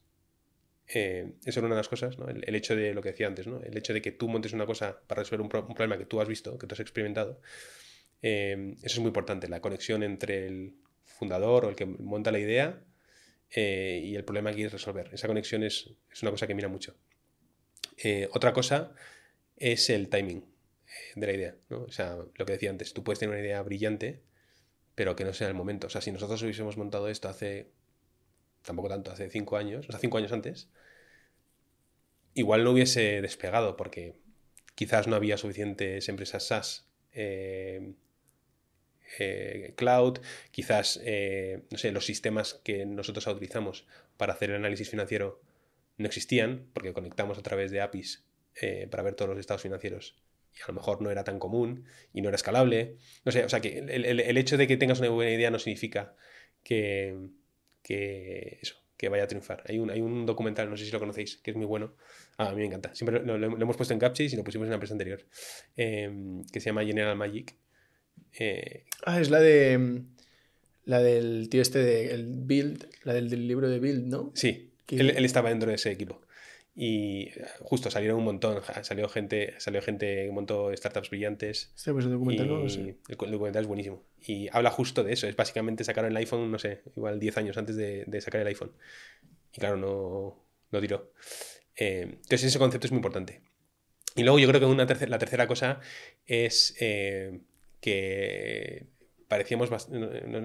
Eh, eso era una de las cosas, ¿no? el, hecho de lo que decía antes, ¿no? el hecho de que tú montes una cosa para resolver un, un problema que tú has visto, que tú has experimentado, eh, eso es muy importante, la conexión entre el fundador o el que monta la idea eh, y el problema que quieres resolver. Esa conexión es, es una cosa que mira mucho. Eh, otra cosa es el timing eh, de la idea. O sea, lo que decía antes, tú puedes tener una idea brillante, pero que no sea el momento. O sea, si nosotros hubiésemos montado esto hace, tampoco tanto, hace cinco años, o sea, cinco años antes, igual no hubiese despegado porque quizás no había suficientes empresas SaaS eh, cloud, quizás, eh, no sé, los sistemas que nosotros utilizamos para hacer el análisis financiero no existían, porque conectamos a través de APIs eh, para ver todos los estados financieros y a lo mejor no era tan común y no era escalable. No sé, o sea, que el, el- hecho de que tengas una buena idea no significa que, que eso, que vaya a triunfar. Hay un, hay un documental, no sé si lo conocéis, que es muy bueno. Ah, a mí me encanta. Siempre lo, hemos puesto en Captchase y lo pusimos en la empresa anterior, que se llama General Magic. Eh, Ah, es la de. La del tío este de el Build, la del, del libro de Build, ¿no? Sí, Que- él, él estaba dentro de ese equipo. Y eh, justo salieron un montón, salió gente, salió gente, un montón de startups brillantes. Este pues el documental no y sé. el documental es buenísimo. Y habla justo de eso. Es básicamente sacaron el iPhone, no sé, igual 10 años antes de, de sacar el iPhone. Y claro, no, no tiró. Eh, entonces ese concepto es muy importante. Y luego yo creo que una terce- la tercera cosa es eh, que parecíamos, no,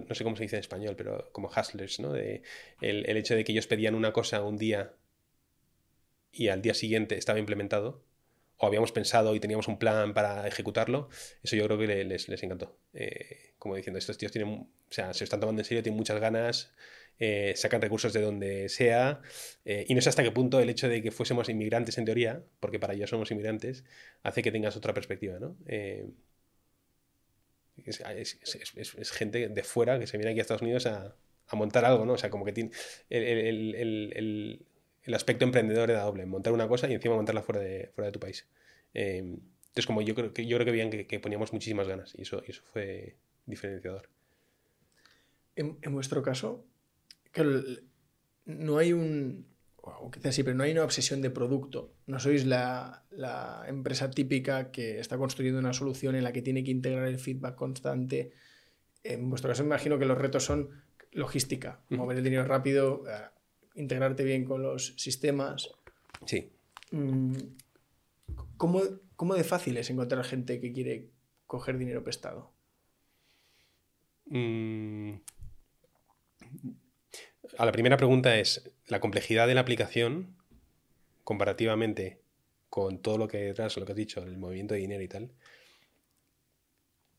no- sé cómo se dice en español, pero como hustlers, ¿no? El, el hecho de que ellos pedían una cosa un día y al día siguiente estaba implementado, o habíamos pensado y teníamos un plan para ejecutarlo, eso yo creo que le- les, les encantó. Eh, como diciendo, estos tíos tienen, o sea, se lo están tomando en serio, tienen muchas ganas, eh, sacan recursos de donde sea, eh, y no sé hasta qué punto el hecho de que fuésemos inmigrantes en teoría, porque para ellos somos inmigrantes, hace que tengas otra perspectiva, ¿no? Eh, es, es- gente de fuera que se viene aquí a Estados Unidos a, a montar algo, ¿no? O sea, como que tiene el, el- el- el- aspecto emprendedor era doble, montar una cosa y encima montarla fuera de, fuera de tu país. Eh, entonces, como yo creo que yo creo que veían que, que poníamos muchísimas ganas y eso, eso fue diferenciador. En, en vuestro caso, el- no hay un. O quizás sí, pero no hay una obsesión de producto. No sois la, la empresa típica que está construyendo una solución en la que tiene que integrar el feedback constante. En vuestro caso, me imagino que los retos son logística, mover el dinero rápido, eh, integrarte bien con los sistemas. Sí. Mm, ¿Cómo, ¿Cómo de fácil es encontrar gente que quiere coger dinero prestado? Mm. A la primera pregunta es, la complejidad de la aplicación, comparativamente con todo lo que hay detrás, lo que has dicho, el movimiento de dinero y tal,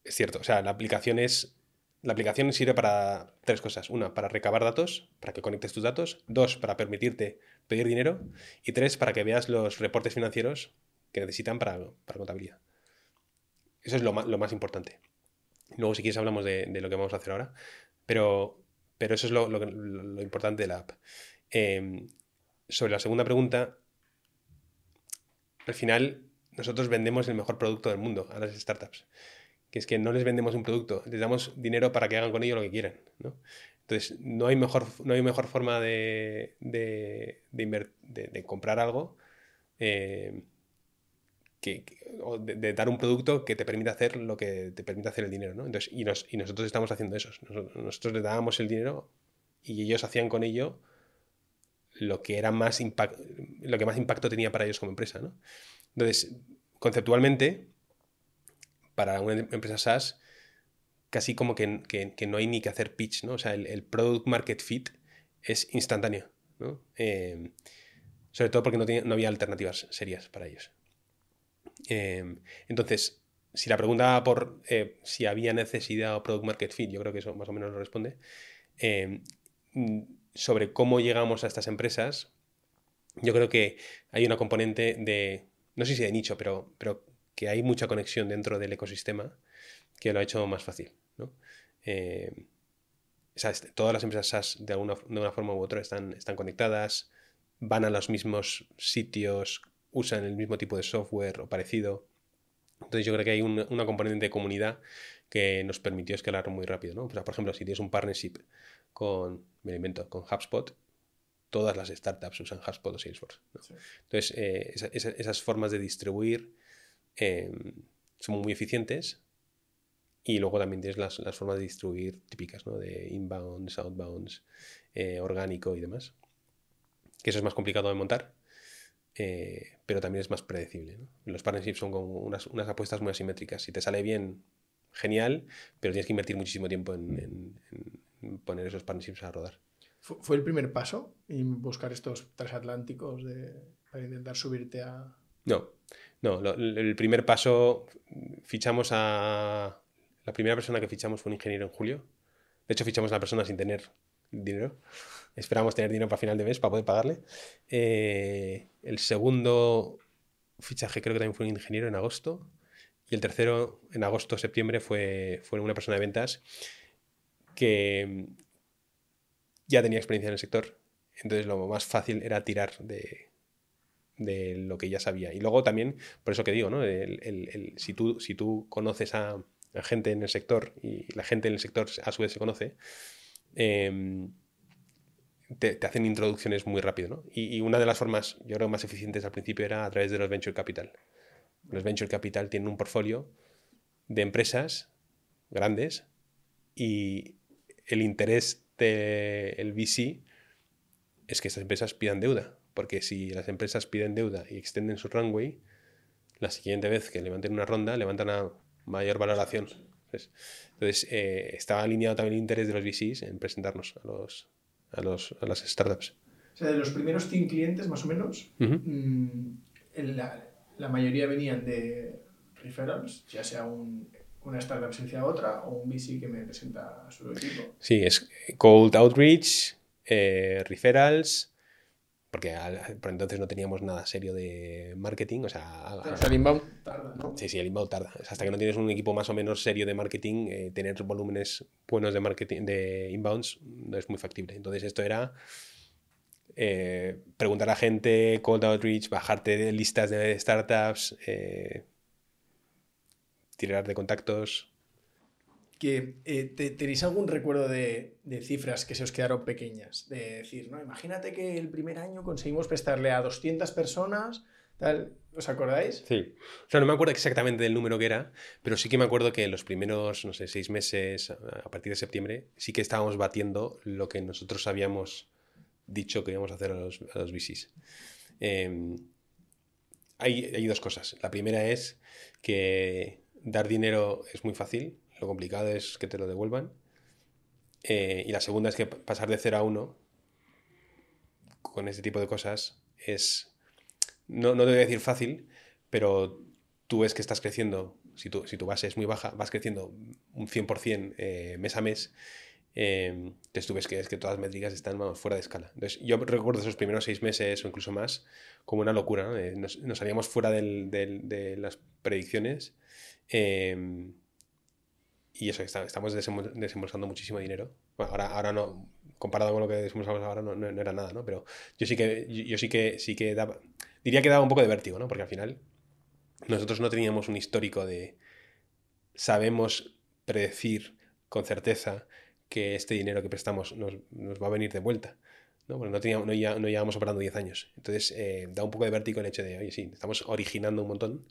es cierto. O sea, la aplicación es... La aplicación sirve para tres cosas. Una, para recabar datos, para que conectes tus datos. Dos, para permitirte pedir dinero. Y tres, para que veas los reportes financieros que necesitan para, para contabilidad. Eso es lo más, lo más importante. Luego, si quieres, hablamos de lo que vamos a hacer ahora. Pero, pero eso es lo, lo importante de la app. Eh, sobre la segunda pregunta, al final nosotros vendemos el mejor producto del mundo a las startups. Que es que no les vendemos un producto, les damos dinero para que hagan con ello lo que quieran. ¿no? Entonces, no hay mejor, no hay mejor forma de, de- de comprar algo eh, de, dar un producto que te permita hacer lo que te permite hacer el dinero. ¿no? Entonces, y, nos- y nosotros estamos haciendo eso. Nosotros, les dábamos el dinero y ellos hacían con ello lo que era más impact- lo que más impacto tenía para ellos como empresa. ¿no? Entonces, conceptualmente, para una em- empresa SaaS, casi como que, que- no hay ni que hacer pitch, ¿no? O sea, el, product market fit es instantáneo, ¿no? Eh, sobre todo porque no había alternativas serias para ellos. Eh, entonces, si la pregunta por eh, si había necesidad o product market fit, yo creo que eso más o menos lo responde. Eh, mm, sobre cómo llegamos a estas empresas, yo creo que hay una componente de, no sé si de nicho, pero, pero que hay mucha conexión dentro del ecosistema que lo ha hecho más fácil. ¿no? Sea, este- todas las empresas SaaS de, alguna, de una forma u otra están, están conectadas, van a los mismos sitios, usan el mismo tipo de software o parecido. Entonces yo creo que hay un- una componente de comunidad que nos permitió escalar muy rápido. ¿no? O sea, por ejemplo, si tienes un partnership con, me invento, con HubSpot, todas las startups usan HubSpot o Salesforce. ¿no? Sí. Entonces, eh, esa- esa- esas formas de distribuir eh, son muy eficientes. Y luego también tienes las, las formas de distribuir típicas, ¿no? De inbounds, outbounds, eh, orgánico y demás. Que eso es más complicado de montar, eh, pero también es más predecible. ¿no? Los partnerships son como unas, unas apuestas muy asimétricas. Si te sale bien, genial, pero tienes que invertir muchísimo tiempo en, en- en poner esos partnerships a rodar. ¿Fu- ¿Fue el primer paso en buscar estos transatlánticos de, para intentar subirte a... No, no, lo- el primer paso, fichamos a... La primera persona que fichamos fue un ingeniero en julio. De hecho, fichamos a la persona sin tener dinero. Esperamos tener dinero para final de mes para poder pagarle. Eh, el segundo fichaje creo que también fue un ingeniero en agosto. Y el tercero, en agosto, septiembre, fue, fue una persona de ventas que ya tenía experiencia en el sector. Entonces lo más fácil era tirar de, de lo que ya sabía. Y luego también, por eso que digo, ¿no? El- el- si, tú, si tú conoces a, gente en el sector y la gente en el sector a su vez se conoce, em, te, hacen introducciones muy rápido. ¿no? Y, y, una de las formas, yo creo, más eficientes al principio era a través de los venture capital. Los venture capital tienen un portfolio de empresas grandes y el interés del VC es que estas empresas pidan deuda. Porque si las empresas piden deuda y extienden su runway, la siguiente vez que levanten una ronda, levantan a mayor valoración. Entonces, eh, estaba alineado también el interés de los VCs en presentarnos a, los, a, los, a las startups. O sea, de los primeros 100 clientes, más o menos, mm, la, la, mayoría venían de referrals, ya sea un, una startup se a otra o un VC que me presenta a su equipo. Sí, es cold outreach, eh, referrals, porque por entonces no teníamos nada serio de marketing. O sea, el inbound tarda, ¿no? Sí, sí, el inbound tarda. hasta que no tienes un equipo más o menos serio de marketing, eh, tener volúmenes buenos de marketing de inbounds no es muy factible. Entonces esto era eh, preguntar a gente, cold outreach, bajarte de listas de startups, eh, tirar de contactos, que eh, tenéis algún recuerdo de, cifras que se os quedaron pequeñas. De decir, no, imagínate que el primer año conseguimos prestarle a 200 personas, tal. ¿Os acordáis? Sí. O sea, no me acuerdo exactamente del número que era, pero sí que me acuerdo que en los primeros, no sé, seis meses, a partir de septiembre, sí que estábamos batiendo lo que nosotros habíamos dicho que íbamos a hacer a los, a VCs. Em, hay, hay dos cosas. La primera es que dar dinero es muy fácil lo complicado es que te lo devuelvan. Eh, y la segunda es que pasar de 0 a 1 con este tipo de cosas es, no, no te voy a decir fácil, pero tú ves que estás creciendo, si tu, si tu base es muy baja, vas creciendo un 100% eh, mes a mes, eh, entonces tú ves que, es que todas las métricas están fuera de escala. Entonces yo recuerdo esos primeros seis meses o incluso más como una locura, nos, salíamos fuera de las predicciones. Eh, y eso, estamos desembolsando muchísimo dinero. ahora, ahora no, comparado con lo que desembolsamos ahora, no, no, era nada, ¿no? Pero yo sí que, yo, sí que, sí que daba, diría que daba un poco de vértigo, ¿no? Porque al final nosotros no teníamos un histórico de sabemos predecir con certeza que este dinero que prestamos nos, nos va a venir de vuelta. ¿no? Porque no, teníamos, no, no llevábamos operando 10 años. Entonces, eh, da un poco de vértigo el hecho de, oye, sí, estamos originando un montón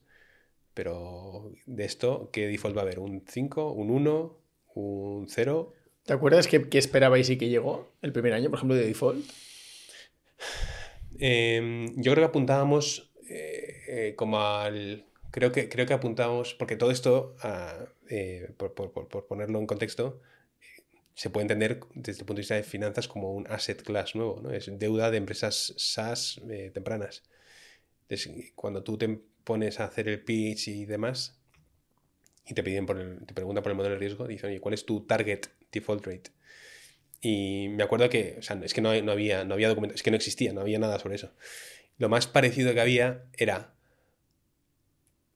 pero de esto, ¿qué default va a haber? ¿Un 5, un 1, un 0? ¿Te acuerdas qué, esperabais y qué llegó el primer año, por ejemplo, de default? Em, yo creo que apuntábamos eh, eh, como al. Creo que, creo que apuntábamos, porque todo esto, ah, eh, por, ponerlo en contexto, se puede entender desde el punto de vista de finanzas como un asset class nuevo, ¿no? Es deuda de empresas SaaS tempranas. Entonces, cuando tú te pones a hacer el pitch y demás, y te piden por el, te preguntan por el modelo de riesgo, dicen, oye, ¿cuál es tu target default rate? Y me acuerdo que, o sea, es que no, no había, no había documentos, es que no existía, no había nada sobre eso. Lo más parecido que había era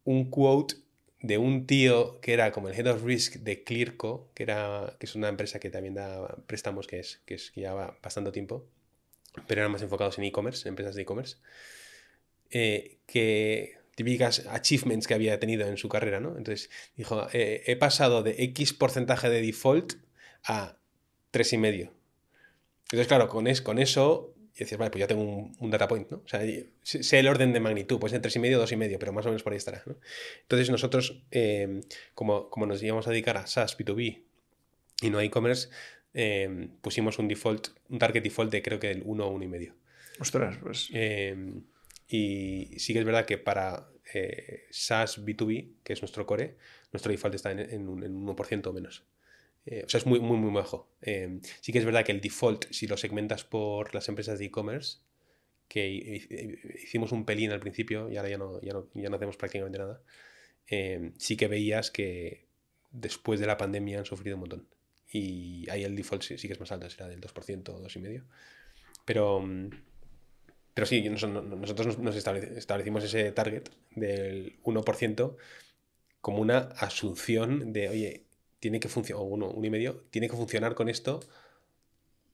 un quote de un tío que era como el head of risk de Clearco, que, era, que es una empresa que también da préstamos, que es que, es, que lleva bastante tiempo, pero eran más enfocados en e-commerce, empresas de e-commerce, eh, que típicas achievements que había tenido en su carrera, ¿no? Entonces dijo, eh, he pasado de X porcentaje de default a 3,5. Entonces, claro, con, es, con eso, y decías, vale, pues ya tengo un, data point, ¿no? O sea, sé el orden de magnitud, pues entre 3,5 o 2,5, pero más o menos por ahí estará, ¿no? Entonces nosotros, eh, como, como nos íbamos a dedicar a SaaS, B2B y no a e-commerce, eh, pusimos un default, un target default de creo que el 1 o 1,5. Ostras, pues... Y sí que es verdad que para eh, SaaS B2B, que es nuestro core, nuestro default está en, un, 1% o menos. Eh, o sea, es muy, muy, muy bajo. Eh, sí que es verdad que el default, si lo segmentas por las empresas de e-commerce, que hicimos un pelín al principio y ahora ya no, ya no, ya no hacemos prácticamente nada, sí que veías que después de la pandemia han sufrido un montón. Y ahí el default sí, sí que es más alto, será del 2% o 2,5%. Pero mm, pero sí, nosotros nos establecimos ese target del 1% como una asunción de, oye, tiene que funcionar, o uno, uno y medio, tiene que funcionar con esto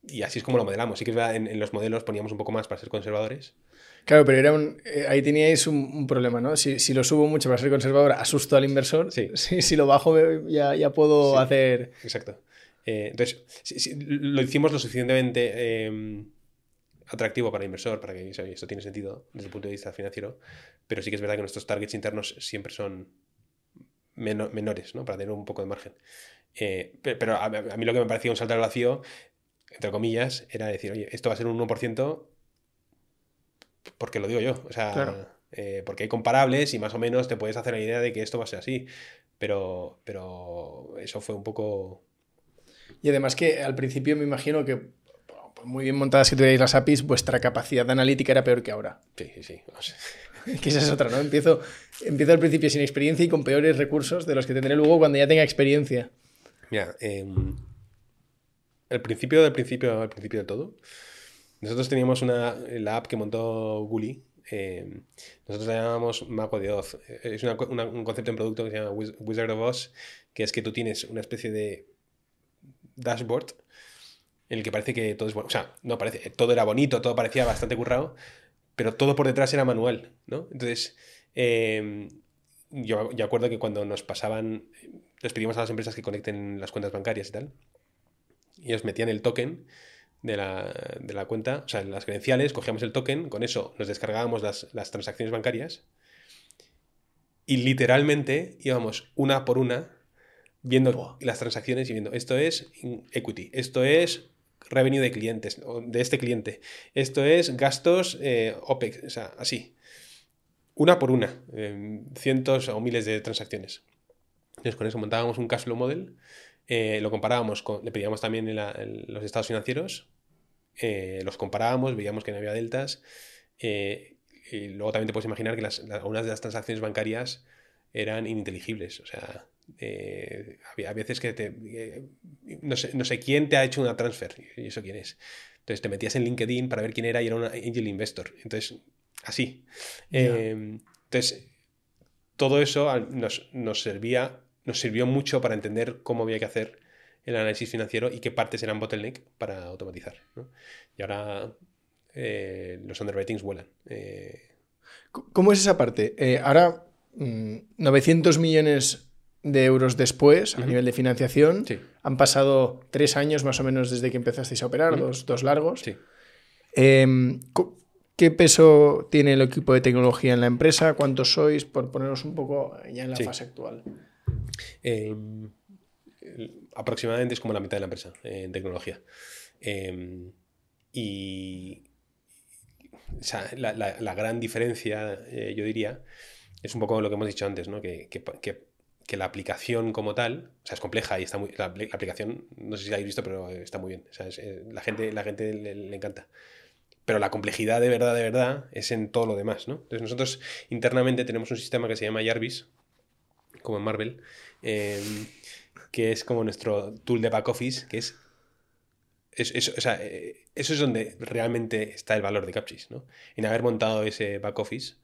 y así es como lo modelamos. Sí que es verdad, en, en los modelos poníamos un poco más para ser conservadores. Claro, pero era un, eh, ahí teníais un, un problema, ¿no? Si, si, lo subo mucho para ser conservador, asusto al inversor. Sí. <laughs> Si, si lo bajo, ya, ya puedo Sí. hacer. Exacto. Eh, entonces, si- lo hicimos lo suficientemente eh, atractivo para el inversor, para que diga, "Oye, esto tiene sentido desde el punto de vista financiero, pero sí que es verdad que nuestros targets internos siempre son meno- menores, ¿no? Para tener un poco de margen. Eh, pe- pero a, a mí lo que me parecía un salto al vacío, entre comillas, era decir, oye, esto va a ser un 1% porque lo digo yo. O sea, Claro. eh, porque hay comparables y más o menos te puedes hacer la idea de que esto va a ser así. Pero, pero eso fue un poco... Y además que al principio me imagino que, por muy bien montadas que tuvierais las APIs, vuestra capacidad analítica era peor que ahora. Sí, sí, sí. <laughs> Que esa es otra, ¿no? Empiezo, empiezo al principio sin experiencia y con peores recursos de los que tendré luego cuando ya tenga experiencia. Mira, em, el principio del principio, al principio de todo, nosotros teníamos una, la app que montó Gully. em, nosotros la llamábamos Mago de Oz. Eh, Es una co- una- un concepto en producto que se llama Wiz- Wizard of Oz, que es que tú tienes una especie de dashboard en el que parece que todo es bueno. O sea, no parece, todo era bonito, todo parecía bastante currado, pero todo por detrás era manual, ¿no? Entonces, em, yo, yo acuerdo que cuando nos pasaban, les pedimos a las empresas que conecten las cuentas bancarias y tal, y ellos metían el token de la, de la cuenta, o sea, las credenciales, cogíamos el token, con eso nos descargábamos las, las transacciones bancarias y literalmente íbamos una por una viendo las transacciones y viendo, esto es equity, esto es revenue de clientes, de este cliente, esto es gastos eh, OPEX, o sea, así una por una, eh, cientos o miles de transacciones. Entonces, con eso montábamos un cash flow model, eh, lo comparábamos con, le pedíamos también los estados financieros, eh, los comparábamos, veíamos que no había deltas, y luego también te puedes imaginar que las, la- algunas de las transacciones bancarias eran ininteligibles, o sea, eh, había, veces que te, eh, no, sé, no sé quién te ha hecho una transfer, y eso quién es. Entonces te metías en LinkedIn para ver quién era y era un angel investor. Entonces, así. Eh, entonces, todo eso nos, nos servía, nos sirvió mucho para entender cómo había que hacer el análisis financiero y qué partes eran bottleneck para automatizar. ¿no? Y ahora eh, los underwritings vuelan. Eh, ¿Cómo es esa parte? Ahora, mm, 900 millones de euros después, a nivel de financiación, sí, han pasado tres años más o menos desde que empezasteis a operar, dos, dos largos. sí. Em, ¿Qué peso tiene el equipo de tecnología en la empresa? ¿Cuántos sois? Por ponernos un poco ya en la Sí. fase actual. Eh, el- aproximadamente es como la mitad de la empresa eh, en tecnología. Eh, y o sea, la, la- la gran diferencia, eh, yo diría, es un poco lo que hemos dicho antes, ¿no? que, que- que- que la aplicación como tal, o sea, es compleja y está muy. La, la aplicación, no sé si la habéis visto, pero está muy bien. Eh, la gente, la gente le, encanta. Pero la complejidad de verdad, de verdad, es en todo lo demás, ¿no? Entonces, nosotros internamente tenemos un sistema que se llama Jarvis, como en Marvel, eh, que es como nuestro tool de back office, que es. es- es- o sea, eh, eso es donde realmente está el valor de Capchis, ¿no? En haber montado ese back office.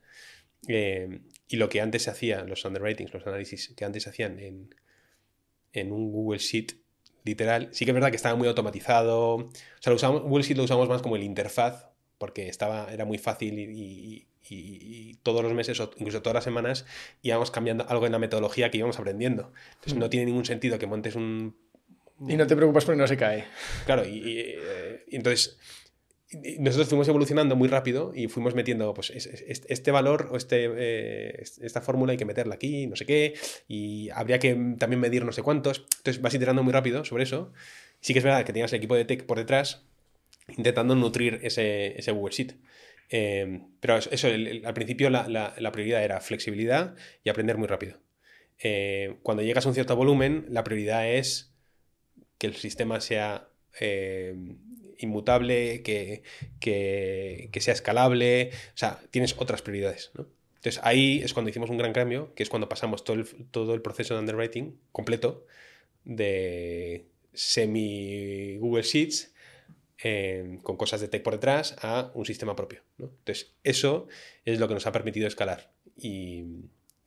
eh, y lo que antes se hacía, los underwritings, los análisis que antes se hacían en, en un Google Sheet literal, sí que es verdad que estaba muy automatizado. O sea, lo usamos, Google Sheet lo usamos más como el interfaz, porque estaba, era muy fácil y, y- y- y todos los meses o incluso todas las semanas íbamos cambiando algo en la metodología que íbamos aprendiendo. Entonces no tiene ningún sentido que montes un... Y no te preocupas porque no se cae. Claro, y, eh, entonces nosotros fuimos evolucionando muy rápido y fuimos metiendo, pues, es- es- este valor o este, eh, es- esta fórmula hay que meterla aquí, no sé qué, y habría que también medir no sé cuántos. Entonces vas iterando muy rápido sobre eso. Sí que es verdad que tenías el equipo de tech por detrás intentando nutrir ese, ese Google Sheet. Eh, pero eso, al principio la, la- la prioridad era flexibilidad y aprender muy rápido. Eh, cuando llegas a un cierto volumen, la prioridad es que el sistema sea eh, inmutable, que, que- sea escalable, o sea, tienes otras prioridades. Entonces ahí es cuando hicimos un gran cambio, que es cuando pasamos todo el, todo el proceso de underwriting completo de semi Google Sheets eh, con cosas de tech por detrás a un sistema propio. Entonces eso es lo que nos ha permitido escalar y,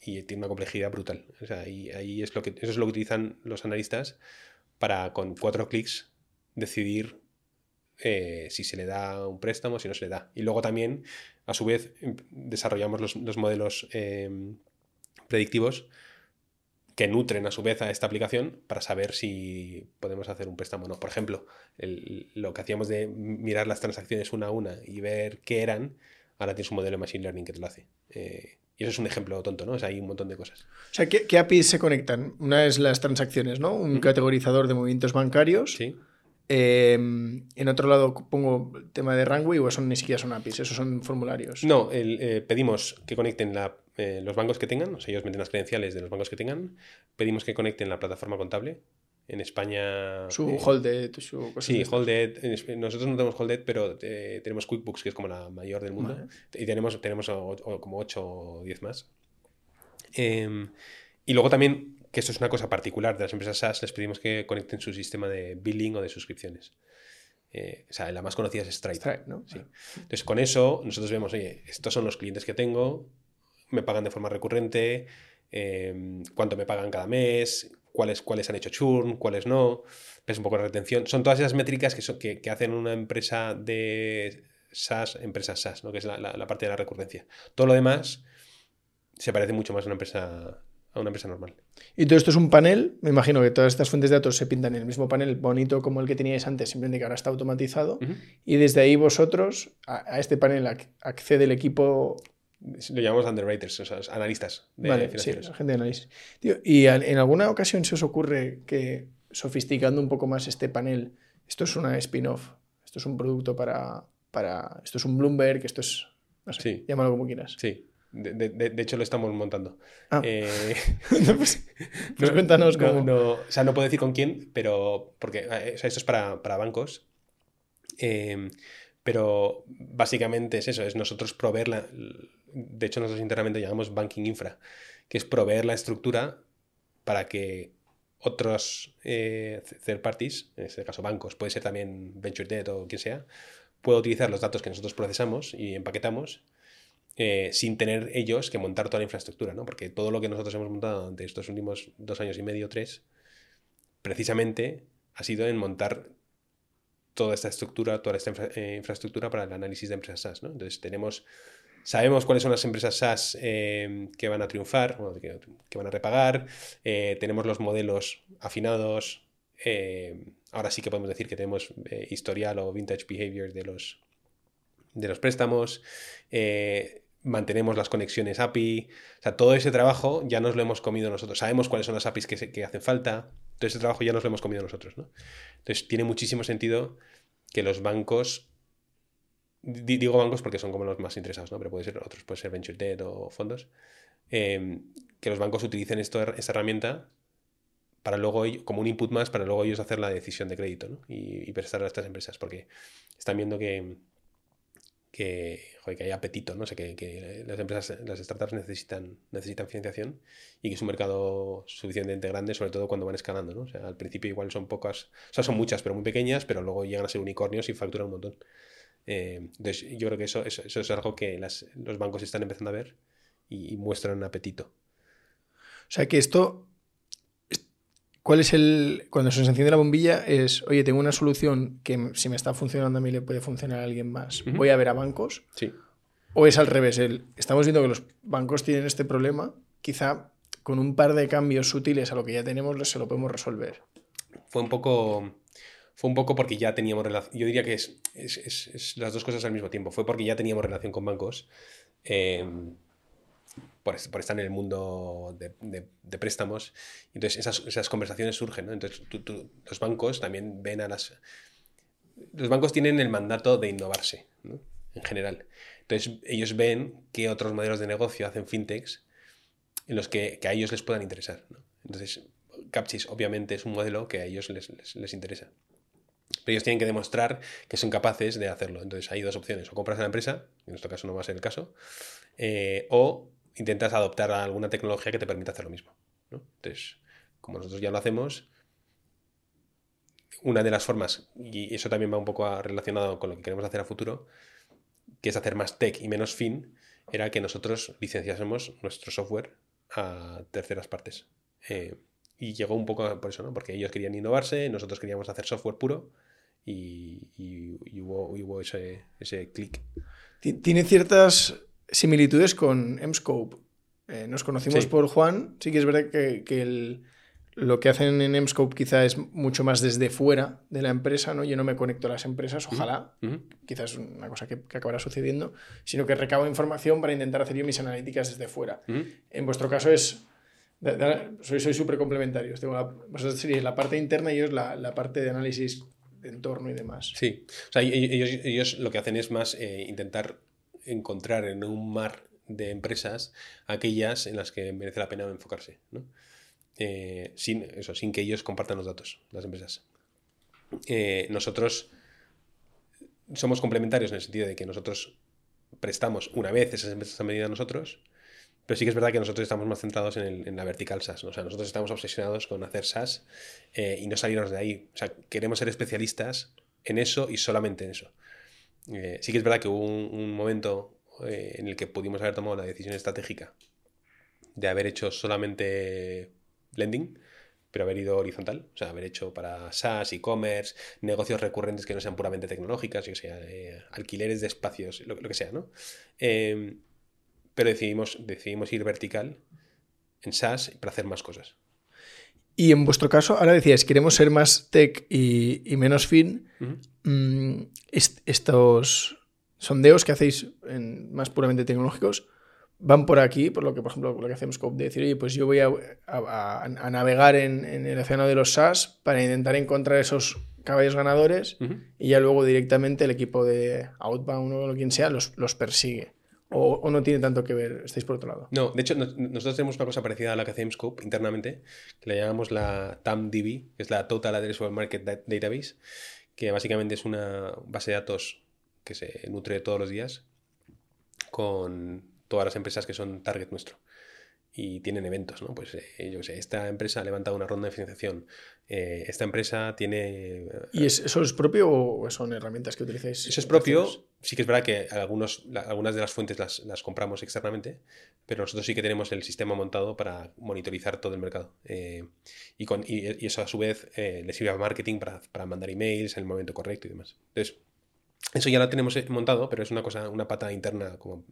tiene una complejidad brutal. O sea, ahí es lo que, eso es lo que utilizan los analistas para con cuatro clics decidir eh, si se le da un préstamo, si no se le da. Y luego también, a su vez, em, desarrollamos los, modelos em, predictivos que nutren a su vez a esta aplicación para saber si podemos hacer un préstamo o no. Por ejemplo, lo que hacíamos de mirar las transacciones una a una y ver qué eran, ahora tienes un modelo de Machine Learning que te lo hace. Eh, y eso es un ejemplo tonto, ¿no? O sea, hay un montón de cosas. O sea, ¿qué, APIs se conectan? Una es las transacciones, ¿no? Un categorizador de movimientos bancarios. Sí. Em, en otro lado pongo el tema de Runway o eso ni siquiera son APIs, esos son formularios. No, eh, pedimos que conecten eh, los bancos que tengan, o sea, ellos meten las credenciales de los bancos que tengan, pedimos que conecten la plataforma contable. En España. Su eh, Holded, su Sí, Holded. Nosotros no tenemos Holded, pero tenemos QuickBooks, que es como la mayor del mundo. Y tenemos, tenemos como 8 o 10 más. Em, y luego también que esto es una cosa particular de las empresas SaaS, les pedimos que conecten su sistema de billing o de suscripciones. Eh, o sea, la más conocida es Stripe. ¿no? Sí. Entonces, con eso nosotros vemos, oye, estos son los clientes que tengo, me pagan de forma recurrente, eh, cuánto me pagan cada mes, cuáles, cuáles han hecho churn, cuáles no, es un poco de retención. Son todas esas métricas que, que, hacen una empresa de SaaS, empresa SaaS, ¿no? que es la, la, parte de la recurrencia. Todo lo demás se parece mucho más a una empresa a una empresa normal. Y todo esto es un panel, me imagino que todas estas fuentes de datos se pintan en el mismo panel bonito como el que teníais antes, simplemente que ahora está automatizado, y desde ahí vosotros a, este panel accede el equipo... Lo llamamos underwriters, o sea, analistas de vale, sí, gente de análisis. ¿Y en alguna ocasión se os ocurre que sofisticando un poco más este panel, esto es una spin-off, esto es un producto para, para... Esto es un Bloomberg, esto es... No sé, llámalo como quieras. Sí, de, hecho, lo estamos montando. Ah. Eh, <laughs> <laughs> pues, pues, cuéntanos cómo. No, o sea, no puedo decir con quién, pero. Porque eh, esto es para, bancos. Em, pero básicamente es eso: es nosotros proveer la. De hecho, nosotros internamente llamamos banking infra, que es proveer la estructura para que otros eh, third parties, en este caso bancos, puede ser también venture debt o quien sea, pueda utilizar los datos que nosotros procesamos y empaquetamos eh, sin tener ellos que montar toda la infraestructura, ¿no? Porque todo lo que nosotros hemos montado durante estos últimos dos años y medio, tres, precisamente ha sido en montar toda esta estructura, toda esta eh, infraestructura para el análisis de empresas SaaS. Entonces tenemos, sabemos cuáles son las empresas SaaS eh, que van a triunfar, que, van a repagar, tenemos los modelos afinados, ahora sí que podemos decir que tenemos historial o vintage behavior de los, de los préstamos, mantenemos las conexiones API. O sea, todo ese trabajo ya nos lo hemos comido nosotros. Sabemos cuáles son las APIs que, hacen falta. Todo ese trabajo ya nos lo hemos comido nosotros. ¿no? Entonces, tiene muchísimo sentido que los bancos. Digo bancos porque son como los más interesados, ¿no? Pero puede ser otros, puede ser venture debt o fondos. Em, que los bancos utilicen esta herramienta para luego, como un input más, para luego ellos hacer la decisión de crédito y, y prestar a estas empresas, porque están viendo que, que, que hay apetito, ¿no? sé, que, las empresas, las startups necesitan, necesitan financiación y que es un mercado suficientemente grande, sobre todo cuando van escalando, ¿no? O sea, al principio igual son pocas, o sea, son muchas, pero muy pequeñas, pero luego llegan a ser unicornios y facturan un montón. Eh, entonces, yo creo que eso, eso, es algo que los bancos están empezando a ver y, y muestran apetito. O sea, que esto ¿Cuál es el. Cuando se enciende la bombilla es, oye, tengo una solución que si me está funcionando a mí le puede funcionar a alguien más. Voy a ver a bancos. Sí. O es al revés, el, estamos viendo que los bancos tienen este problema, quizá con un par de cambios sutiles a lo que ya tenemos se lo podemos resolver. Fue un poco. Fue un poco porque ya teníamos relación. Yo diría que es, es, las dos cosas al mismo tiempo. Fue porque ya teníamos relación con bancos. Eh, por, estar en el mundo de, préstamos. Entonces esas, conversaciones surgen. Entonces los bancos también ven a las... Los bancos tienen el mandato de innovarse, en general. Entonces ellos ven qué otros modelos de negocio hacen fintechs en los que, a ellos les puedan interesar. Entonces Capchis obviamente es un modelo que a ellos les, interesa. Pero ellos tienen que demostrar que son capaces de hacerlo. Entonces hay dos opciones. O compras a la empresa, en nuestro caso no va a ser el caso, eh, o intentas adoptar alguna tecnología que te permita hacer lo mismo. Entonces, como nosotros ya lo hacemos, una de las formas, y eso también va un poco relacionado con lo que queremos hacer a futuro, que es hacer más tech y menos fin, era que nosotros licenciásemos nuestro software a terceras partes. Eh, y llegó un poco por eso, ¿no? Porque ellos querían innovarse, nosotros queríamos hacer software puro y, hubo, ese, ese clic. Tiene ciertas similitudes con Emscope. Eh, nos conocimos por Juan, sí que es verdad que, que el, lo que hacen en Emscope quizá es mucho más desde fuera de la empresa, ¿no? Yo no me conecto a las empresas, ojalá, quizás es una cosa que, acabará sucediendo, sino que recabo información para intentar hacer yo mis analíticas desde fuera. En vuestro caso es soy súper complementarios. Tengo la, vosotros seríais la parte interna y ellos la, la, parte de análisis de entorno y demás. Sí, o sea, ellos, ellos lo que hacen es más eh, intentar encontrar en un mar de empresas aquellas en las que merece la pena enfocarse, ¿no? Eh, sin, eso, sin que ellos compartan los datos, las empresas. Eh, nosotros somos complementarios en el sentido de que nosotros prestamos una vez esas empresas a medida a nosotros pero sí que es verdad que nosotros estamos más centrados en, la vertical SaaS. O sea, nosotros estamos obsesionados con hacer SaaS eh, y no salirnos de ahí. O sea, queremos ser especialistas en eso y solamente en eso. Eh, sí que es verdad que hubo un, momento eh, en el que pudimos haber tomado la decisión estratégica de haber hecho solamente lending, pero haber ido horizontal, o sea, haber hecho para SaaS, e-commerce, negocios recurrentes que no sean puramente tecnológicas, o sea, alquileres de espacios, lo, lo que sea, ¿no? pero decidimos, decidimos ir vertical en SaaS para hacer más cosas. Y en vuestro caso, ahora decías, queremos ser más tech y, menos fin. Mm, estos sondeos que hacéis en, más puramente tecnológicos van por aquí, por lo que, por ejemplo, lo que hacemos de decir, oye, pues yo voy a, navegar en, el océano de los SaaS para intentar encontrar esos caballos ganadores y ya luego directamente el equipo de Outbound o quien sea los, los persigue. O, no tiene tanto que ver? ¿Estáis por otro lado? No, de hecho, nosotros tenemos una cosa parecida a la que hace Scope internamente, que la llamamos la TAMDB, que es la Total Addressable Market Database, que básicamente es una base de datos que se nutre todos los días con todas las empresas que son target nuestro y tienen eventos, ¿no? Pues eh, yo sé, esta empresa ha levantado una ronda de financiación, eh, esta empresa tiene... ¿Y eso es propio o son herramientas que utilizáis? Eso es propio, sí que es verdad que algunos, algunas de las fuentes las, compramos externamente, pero nosotros sí que tenemos el sistema montado para monitorizar todo el mercado. Eh, y, con, y, eso a su vez le sirve a marketing para, para mandar emails en el momento correcto y demás. Entonces, eso ya lo tenemos montado, pero es una cosa, una pata interna como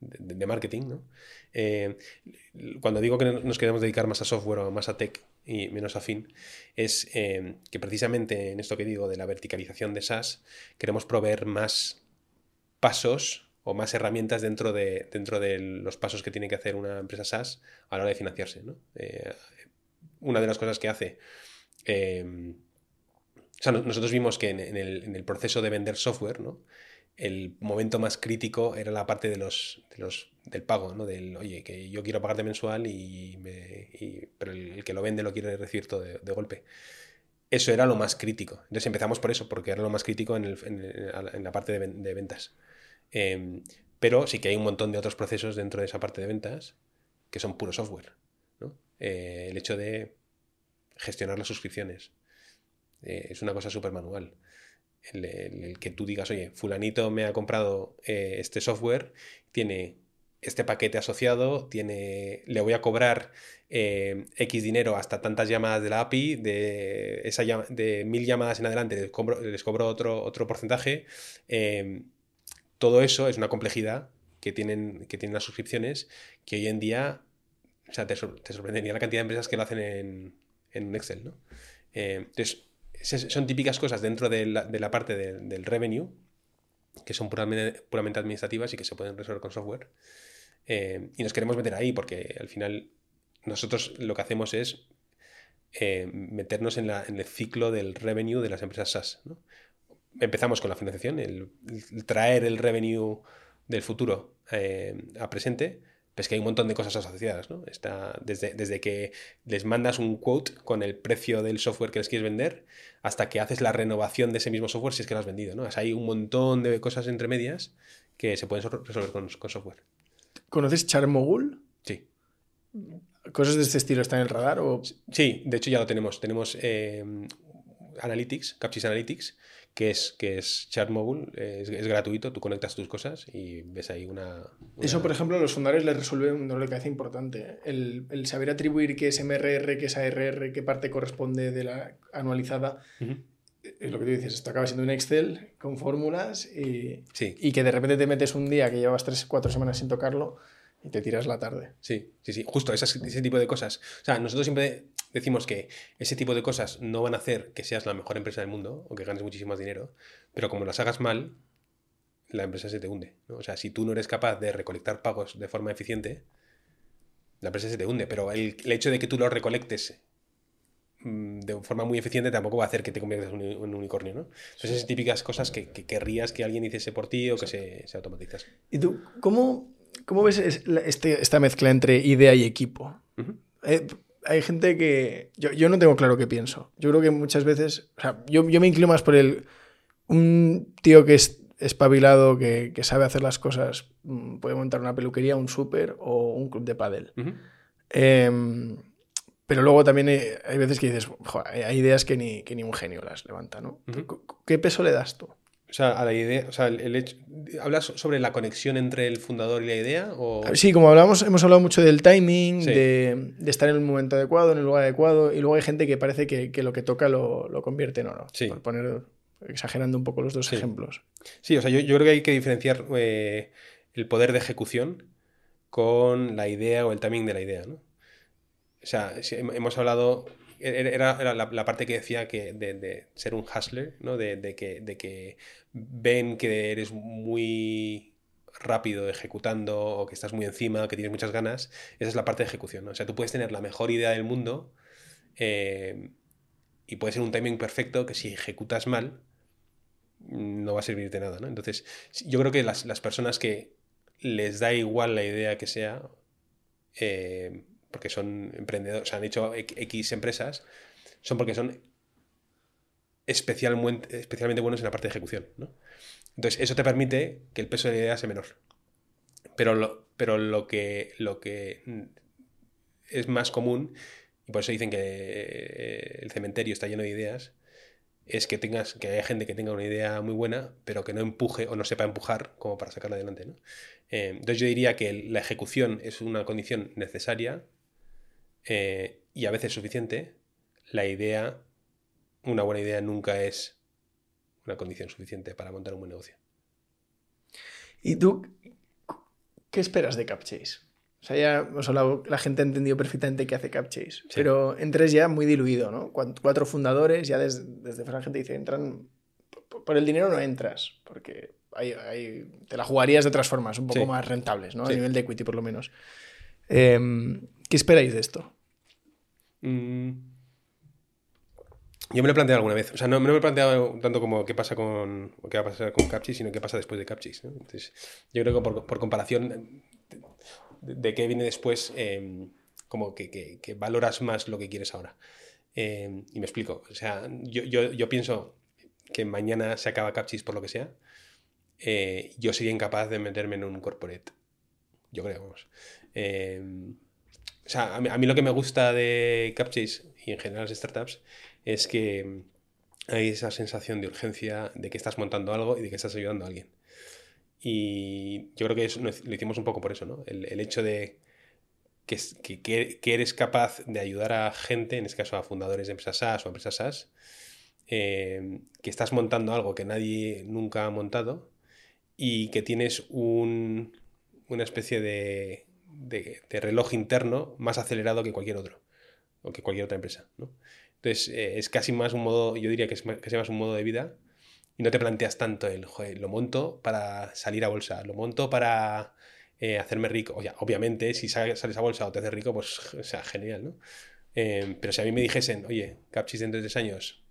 de, marketing, ¿no? Eh, cuando digo que nos queremos dedicar más a software o más a tech y menos a fin, es eh, que precisamente en esto que digo de la verticalización de SaaS, queremos proveer más pasos o más herramientas dentro de, dentro de los pasos que tiene que hacer una empresa SaaS a la hora de financiarse. Eh, una de las cosas que hace... o sea, nosotros vimos que en, el, en, el, proceso de vender software, ¿no? El momento más crítico era la parte de los, del pago, ¿no? Del, oye, que yo quiero pagarte mensual y, me, pero el, que lo vende lo quiere recibir todo de, golpe. Eso era lo más crítico. Entonces empezamos por eso, porque era lo más crítico en, la parte de, ventas. Em, pero sí que hay un montón de otros procesos dentro de esa parte de ventas que son puro software. Eh, el hecho de gestionar las suscripciones eh, es una cosa súper manual el, que tú digas, oye, fulanito me ha comprado eh, este software, tiene este paquete asociado, tiene, le voy a cobrar eh, X dinero hasta tantas llamadas de la API, de, esa de mil llamadas en adelante les cobro, otro, otro porcentaje. Em, todo eso es una complejidad que tienen, que tienen las suscripciones que hoy en día, o sea, te, sorprendería la cantidad de empresas que lo hacen en, en Excel, ¿no? Eh, entonces, son típicas cosas dentro de la, parte del revenue, que son puramente, puramente, administrativas y que se pueden resolver con software. Eh, y nos queremos meter ahí porque al final nosotros lo que hacemos es eh, meternos en, el ciclo del revenue de las empresas SaaS. Empezamos con la financiación, el, traer el revenue del futuro eh, a presente pues que hay un montón de cosas asociadas, ¿no? Está desde, desde, que les mandas un quote con el precio del software que les quieres vender hasta que haces la renovación de ese mismo software si es que lo has vendido, ¿no? hay un montón de cosas entre medias que se pueden resolver con, software. ¿Conoces Charmogul? Sí. ¿Cosas de este estilo están en el radar? O... Sí, de hecho ya lo tenemos. Tenemos eh, Analytics, Capsys Analytics, que es, que es Chartmogul, es, gratuito, tú conectas tus cosas y ves ahí una... Eso, por ejemplo, a los fundadores les resuelve un dolor de cabeza importante. El, el, saber atribuir qué es MRR, qué es ARR, qué parte corresponde de la anualizada. es lo que tú dices, esto acaba siendo un Excel con fórmulas y, Sí. y que de repente te metes un día que llevas tres, cuatro semanas sin tocarlo y te tiras la tarde. Sí, sí, sí, justo esas- ese tipo de cosas. O sea, nosotros siempre decimos que ese tipo de cosas no van a hacer que seas la mejor empresa del mundo o que ganes muchísimo más dinero, pero como las hagas mal, la empresa se te hunde. ¿no? O sea, si tú no eres capaz de recolectar pagos de forma eficiente, la empresa se te hunde, pero el, el hecho de que tú los recolectes mm, de forma muy eficiente tampoco va a hacer que te conviertas en un, unicornio, ¿no? Entonces, esas típicas cosas que, que querrías que alguien hiciese por ti o que se, se automatizase. ¿Y tú cómo, cómo ves este- esta mezcla entre idea y equipo? Eh, hay gente que. Yo, yo no tengo claro qué pienso. Yo creo que muchas veces. O sea, yo, yo me inclino más por el. Un tío que es espabilado, que, que sabe hacer las cosas, mm, puede montar una peluquería, un súper o un club de pádel. Em, pero luego también hay, hay veces que dices, "Joder, hay- ideas que ni, que ni un genio las levanta, ¿no? Ujú. ¿Qué- ¿Qué peso le das tú? O sea, a la idea, o sea, el, hecho, ¿hablas sobre la conexión entre el fundador y la idea? O... Sí, como hablamos, hemos hablado mucho del timing, Sí. de, de estar en el momento adecuado, en el lugar adecuado, y luego hay gente que parece que, que lo que toca lo, lo convierte en oro. Sí. Por poner, exagerando un poco los dos Sí. ejemplos. Sí, o sea, yo, yo creo que hay que diferenciar eh, el poder de ejecución con la idea o el timing de la idea, ¿no? O sea, hemos hablado, era, la, parte que decía que de, ser un hustler, ¿no? De, que, de que ven que eres muy rápido ejecutando o que estás muy encima, que tienes muchas ganas, esa es la parte de ejecución, ¿no? O sea, tú puedes tener la mejor idea del mundo eh, y puede ser un timing perfecto que si ejecutas mal, no va a servir de nada, ¿no? Entonces, yo creo que las, las personas que les da igual la idea que sea, eh, porque son emprendedores, o sea, han hecho X empresas, son porque son especialmente, buenos en la parte de ejecución, ¿no? Entonces, eso te permite que el peso de la idea sea menor. Pero lo, pero lo que, lo que es más común, y por eso dicen que eh, el cementerio está lleno de ideas, es que tengas, que haya gente que tenga una idea muy buena, pero que no empuje o no sepa empujar como para sacarla adelante, ¿no? Eh, entonces yo diría que la ejecución es una condición necesaria eh, y a veces suficiente. La idea, una buena idea nunca es una condición suficiente para montar un buen negocio. ¿Y tú qué esperas de CapChase? O sea, ya hemos hablado, la gente ha entendido perfectamente qué hace CapChase, pero entres ya muy diluido, ¿no? Cuat- Cuatro fundadores, ya desde, desde fuera la gente dice, entran, por- el dinero no entras, porque hay, hay- te la jugarías de otras formas, un poco Sí. más rentables, ¿no? A nivel de equity, por lo menos. Em, ¿Qué esperáis de esto? Mm. Yo me lo he planteado alguna vez. O sea, no me lo he planteado tanto como qué pasa con qué va a pasar con Capchis, sino qué pasa después de Capchis. ¿no? Entonces, yo creo que por, comparación de, qué viene después, eh, como que, que- valoras más lo que quieres ahora. Eh, y me explico. O sea, yo, yo, pienso que mañana se acaba Capchis por lo que sea. eh, yo sería incapaz de meterme en un corporate. Yo creo, vamos. O sea, a mí, lo que me gusta de Capchase y en general las startups es que hay esa sensación de urgencia de que estás montando algo y de que estás ayudando a alguien. Y yo creo que lo hicimos un poco por eso, ¿no? El, hecho de que, es- que- que- que eres capaz de ayudar a gente, en este caso a fundadores de empresas SaaS o empresas SaaS, eh, que estás montando algo que nadie nunca ha montado y que tienes un, una especie de, de- reloj interno más acelerado que cualquier otro o que cualquier otra empresa. ¿no? Entonces eh, es casi más un modo, yo diría que es más- casi más un modo de vida y no te planteas tanto el, "Joder, lo monto para salir a bolsa, lo monto para eh, hacerme rico. Oye, obviamente, si sales a bolsa o te haces rico, pues <laughs> o sea, genial, ¿no? Eh, pero si a mí me dijesen, oye, Capchis dentro de tres años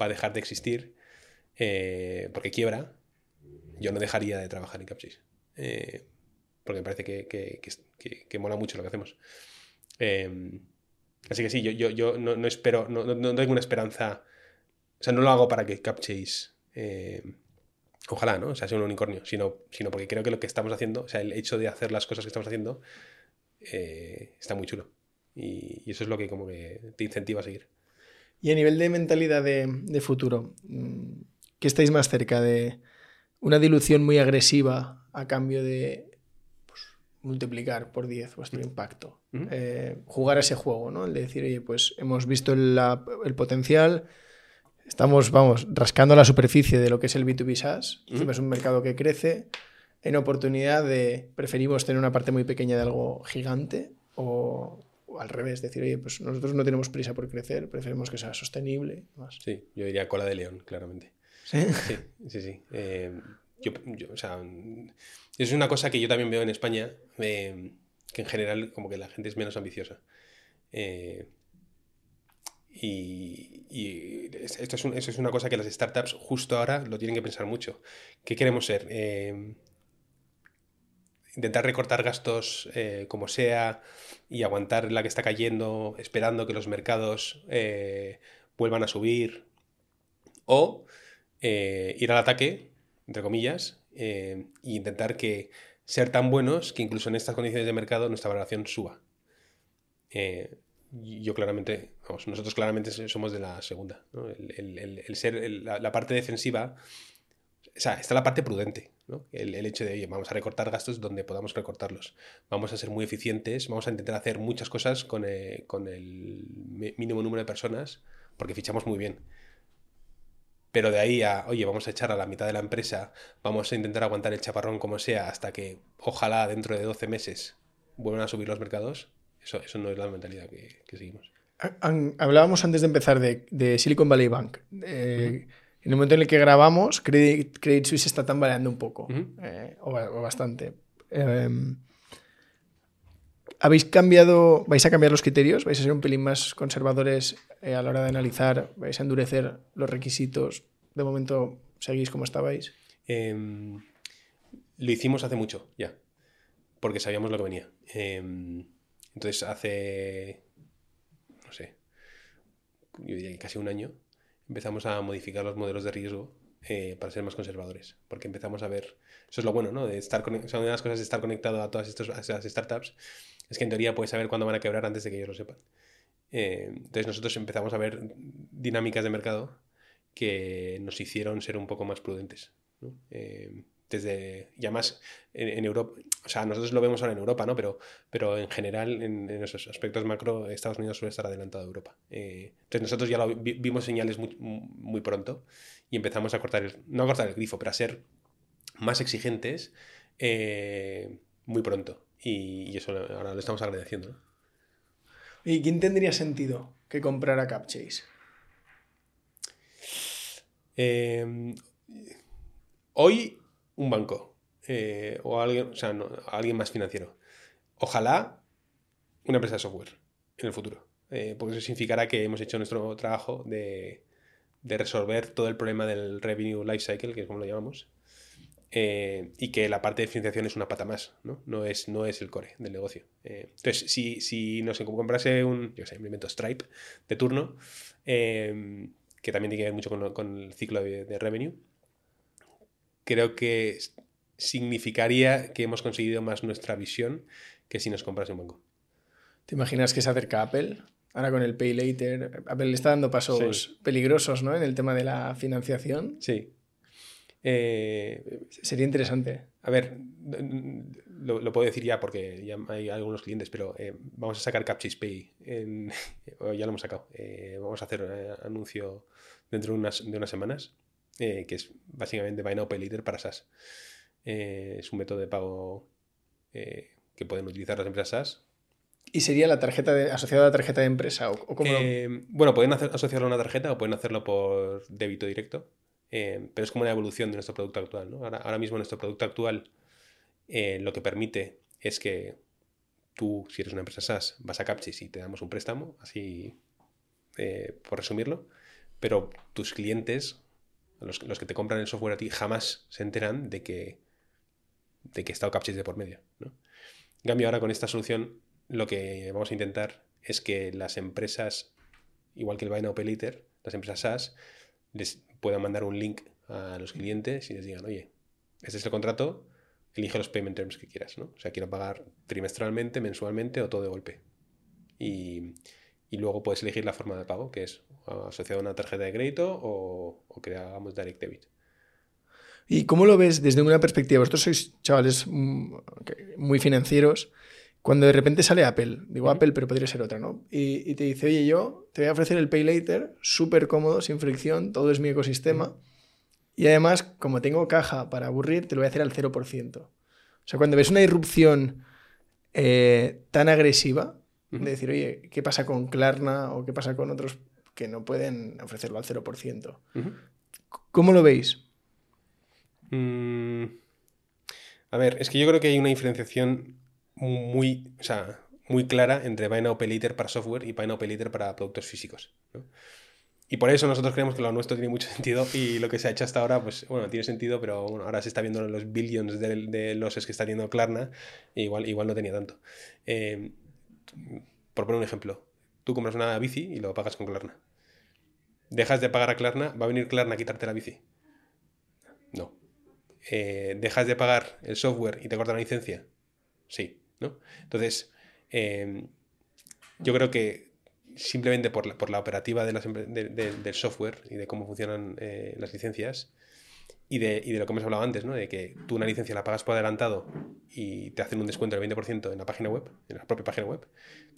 va a dejar de existir eh, porque quiebra, yo no dejaría de trabajar en Capchis. Porque me parece que, que- que- mola mucho lo que hacemos. Eh, así que sí, yo, yo, yo no, espero, no, no- tengo una esperanza. O sea, no lo hago para que Capchase. eh, ojalá, ¿no? O sea, sea un unicornio, sino, sino porque creo que lo que estamos haciendo, o sea, el hecho de hacer las cosas que estamos haciendo, eh, está muy chulo. Y, eso es lo que como que te incentiva a seguir. Y a nivel de mentalidad de, de futuro, mm, ¿qué estáis más cerca de una dilución muy agresiva a cambio de multiplicar por 10 vuestro impacto? Eh, jugar ese juego, ¿no? El de decir, oye, pues hemos visto la- el potencial estamos, vamos, rascando la superficie de lo que es el B2B SaaS. Es un mercado que crece. En oportunidad de preferimos tener una parte muy pequeña de algo gigante o, o al revés, decir, oye, pues nosotros no tenemos prisa por crecer, preferimos que sea sostenible. Más. Sí, yo diría cola de león, claramente. ¿Sí? Sí, sí, sí. Eh, yo, yo, o sea, es una cosa que yo también veo en España, eh, que en general como que la gente es menos ambiciosa. Eh, y y es- esto, es un- eso es una cosa que las startups justo ahora lo tienen que pensar mucho. ¿Qué queremos ser? Eh, intentar recortar gastos como sea y aguantar la que está cayendo, esperando que los mercados vuelvan a subir. O ir al ataque, entre comillas, eh, e intentar que ser tan buenos que incluso en estas condiciones de mercado nuestra valoración suba. Eh, yo claramente, vamos, nosotros claramente somos de la segunda. El, el- ser la, parte defensiva, o sea, está la parte prudente. ¿no? El, hecho de, oye, vamos a recortar gastos donde podamos recortarlos. Vamos a ser muy eficientes, vamos a intentar hacer muchas cosas con, eh, con el mínimo número de personas, porque fichamos muy bien. Pero de ahí a, oye, vamos a echar a la mitad de la empresa, vamos a intentar aguantar el chaparrón como sea hasta que ojalá dentro de 12 meses vuelvan a subir los mercados, eso, eso no es la mentalidad que, que seguimos. Hablábamos antes de empezar de, de Silicon Valley Bank. Eh, En el momento en el que grabamos, Credit, Credit Suisse está tambaleando un poco, eh, o, ba- o bastante. Eh, ¿Habéis cambiado, vais a cambiar los criterios? ¿Vais a ser un pelín más conservadores eh, a la hora de analizar? ¿Vais a endurecer los requisitos? De momento, ¿seguís como estabais? Em, lo hicimos hace mucho ya, porque sabíamos lo que venía. Em, entonces, hace, no sé, yo diría que casi un año, empezamos a modificar los modelos de riesgo eh, para ser más conservadores, porque empezamos a ver, eso es lo bueno, ¿no? De estar o sea, una de las cosas de estar conectado a todas estas startups es que en teoría puedes saber cuándo van a quebrar antes de que ellos lo sepan. Eh, entonces nosotros empezamos a ver dinámicas de mercado que nos hicieron ser un poco más prudentes. Eh, desde, y además en, Europa, o sea, nosotros lo vemos ahora en Europa, ¿no? Pero, pero en general, en, esos aspectos macro, Estados Unidos suele estar adelantado a Europa. Eh, entonces nosotros ya lo vi- vimos señales muy, pronto y empezamos a cortar, el, no a cortar el grifo, pero a ser más exigentes muy pronto. Y, y eso ahora lo estamos agradeciendo. ¿Y quién tendría sentido que comprara CapChase? Eh, hoy un banco eh, o alguien, o sea, no, alguien más financiero. Ojalá una empresa de software en el futuro. Eh, porque eso significará que hemos hecho nuestro trabajo de, de resolver todo el problema del revenue lifecycle, que es como lo llamamos, eh, y que la parte de financiación es una pata más, ¿no? No es, no es el core del negocio. Eh, entonces, si, si no sé, como comprase un, yo sé, me invento Stripe de turno, eh, que también tiene que ver mucho con, el ciclo de, de revenue, creo que significaría que hemos conseguido más nuestra visión que si nos comprase un banco. ¿Te imaginas que se acerca Apple? Ahora con el Pay Later. Apple le está dando pasos Sí. peligrosos ¿no? en el tema de la financiación. Sí. Eh, Sería interesante. A ver, lo, lo puedo decir ya porque ya hay algunos clientes, pero eh, vamos a sacar Capchase Pay. en- <laughs> ya lo hemos sacado. Eh, vamos a hacer anuncio dentro de unas, de unas semanas, que es básicamente Buy Now Pay Later para SaaS. Es un método de pago que pueden utilizar las empresas SaaS. ¿Y sería la tarjeta de, asociada a la tarjeta de empresa? ¿O, o cómo lo- bueno, pueden hacer- asociarlo a una tarjeta o pueden hacerlo por débito directo, eh, pero es como una evolución de nuestro producto actual. Ahora, mismo nuestro producto actual eh, lo que permite es que tú, si eres una empresa SaaS, vas a Capchis y te damos un préstamo, así eh, por resumirlo, pero tus clientes, los, que te compran el software a ti, jamás se enteran de que, de que está de por medio. En cambio, ahora con esta solución, lo que vamos a intentar es que las empresas, igual que el Buy Now las empresas SaaS, les puedan mandar un link a los clientes y les digan, oye, este es el contrato, elige los payment terms que quieras, ¿no? O sea, quiero pagar trimestralmente, mensualmente o todo de golpe. Y, y luego puedes elegir la forma de pago, que es asociado a una tarjeta de crédito o, o que hagamos direct debit. ¿Y cómo lo ves desde una perspectiva? Vosotros sois chavales mm, muy financieros. Cuando de repente sale Apple, digo Apple, pero podría ser otra, ¿no? Y, te dice, oye, yo te voy a ofrecer el Pay Later, súper cómodo, sin fricción, todo es mi ecosistema. Y además, como tengo caja para aburrir, te lo voy a hacer al 0%. O sea, cuando ves una irrupción eh, tan agresiva, de decir, oye, ¿qué pasa con Klarna o qué pasa con otros que no pueden ofrecerlo al 0%? ¿Cómo lo veis? Mm, a ver, es que yo creo que hay una diferenciación muy, o sea, muy clara entre Now Pay para software y Now Pay para productos físicos. Y por eso nosotros creemos que lo nuestro tiene mucho <laughs> sentido y lo que se ha hecho hasta ahora, pues bueno, tiene sentido, pero bueno, ahora se está viendo los billions de, de losses que está teniendo Klarna, e igual, igual no tenía tanto. Eh, por poner un ejemplo, tú compras una bici y lo pagas con Klarna. Dejas de pagar a Klarna, ¿va a venir Klarna a quitarte la bici? No. Eh, ¿Dejas de pagar el software y te cortan la licencia? Sí. ¿No? Entonces, em, yo creo que simplemente por la, por la operativa de del software y de cómo funcionan eh, las licencias y de, y de, lo que hemos hablado antes, ¿no? de que tú una licencia la pagas por adelantado y te hacen un descuento del 20% en la página web, en la propia página web,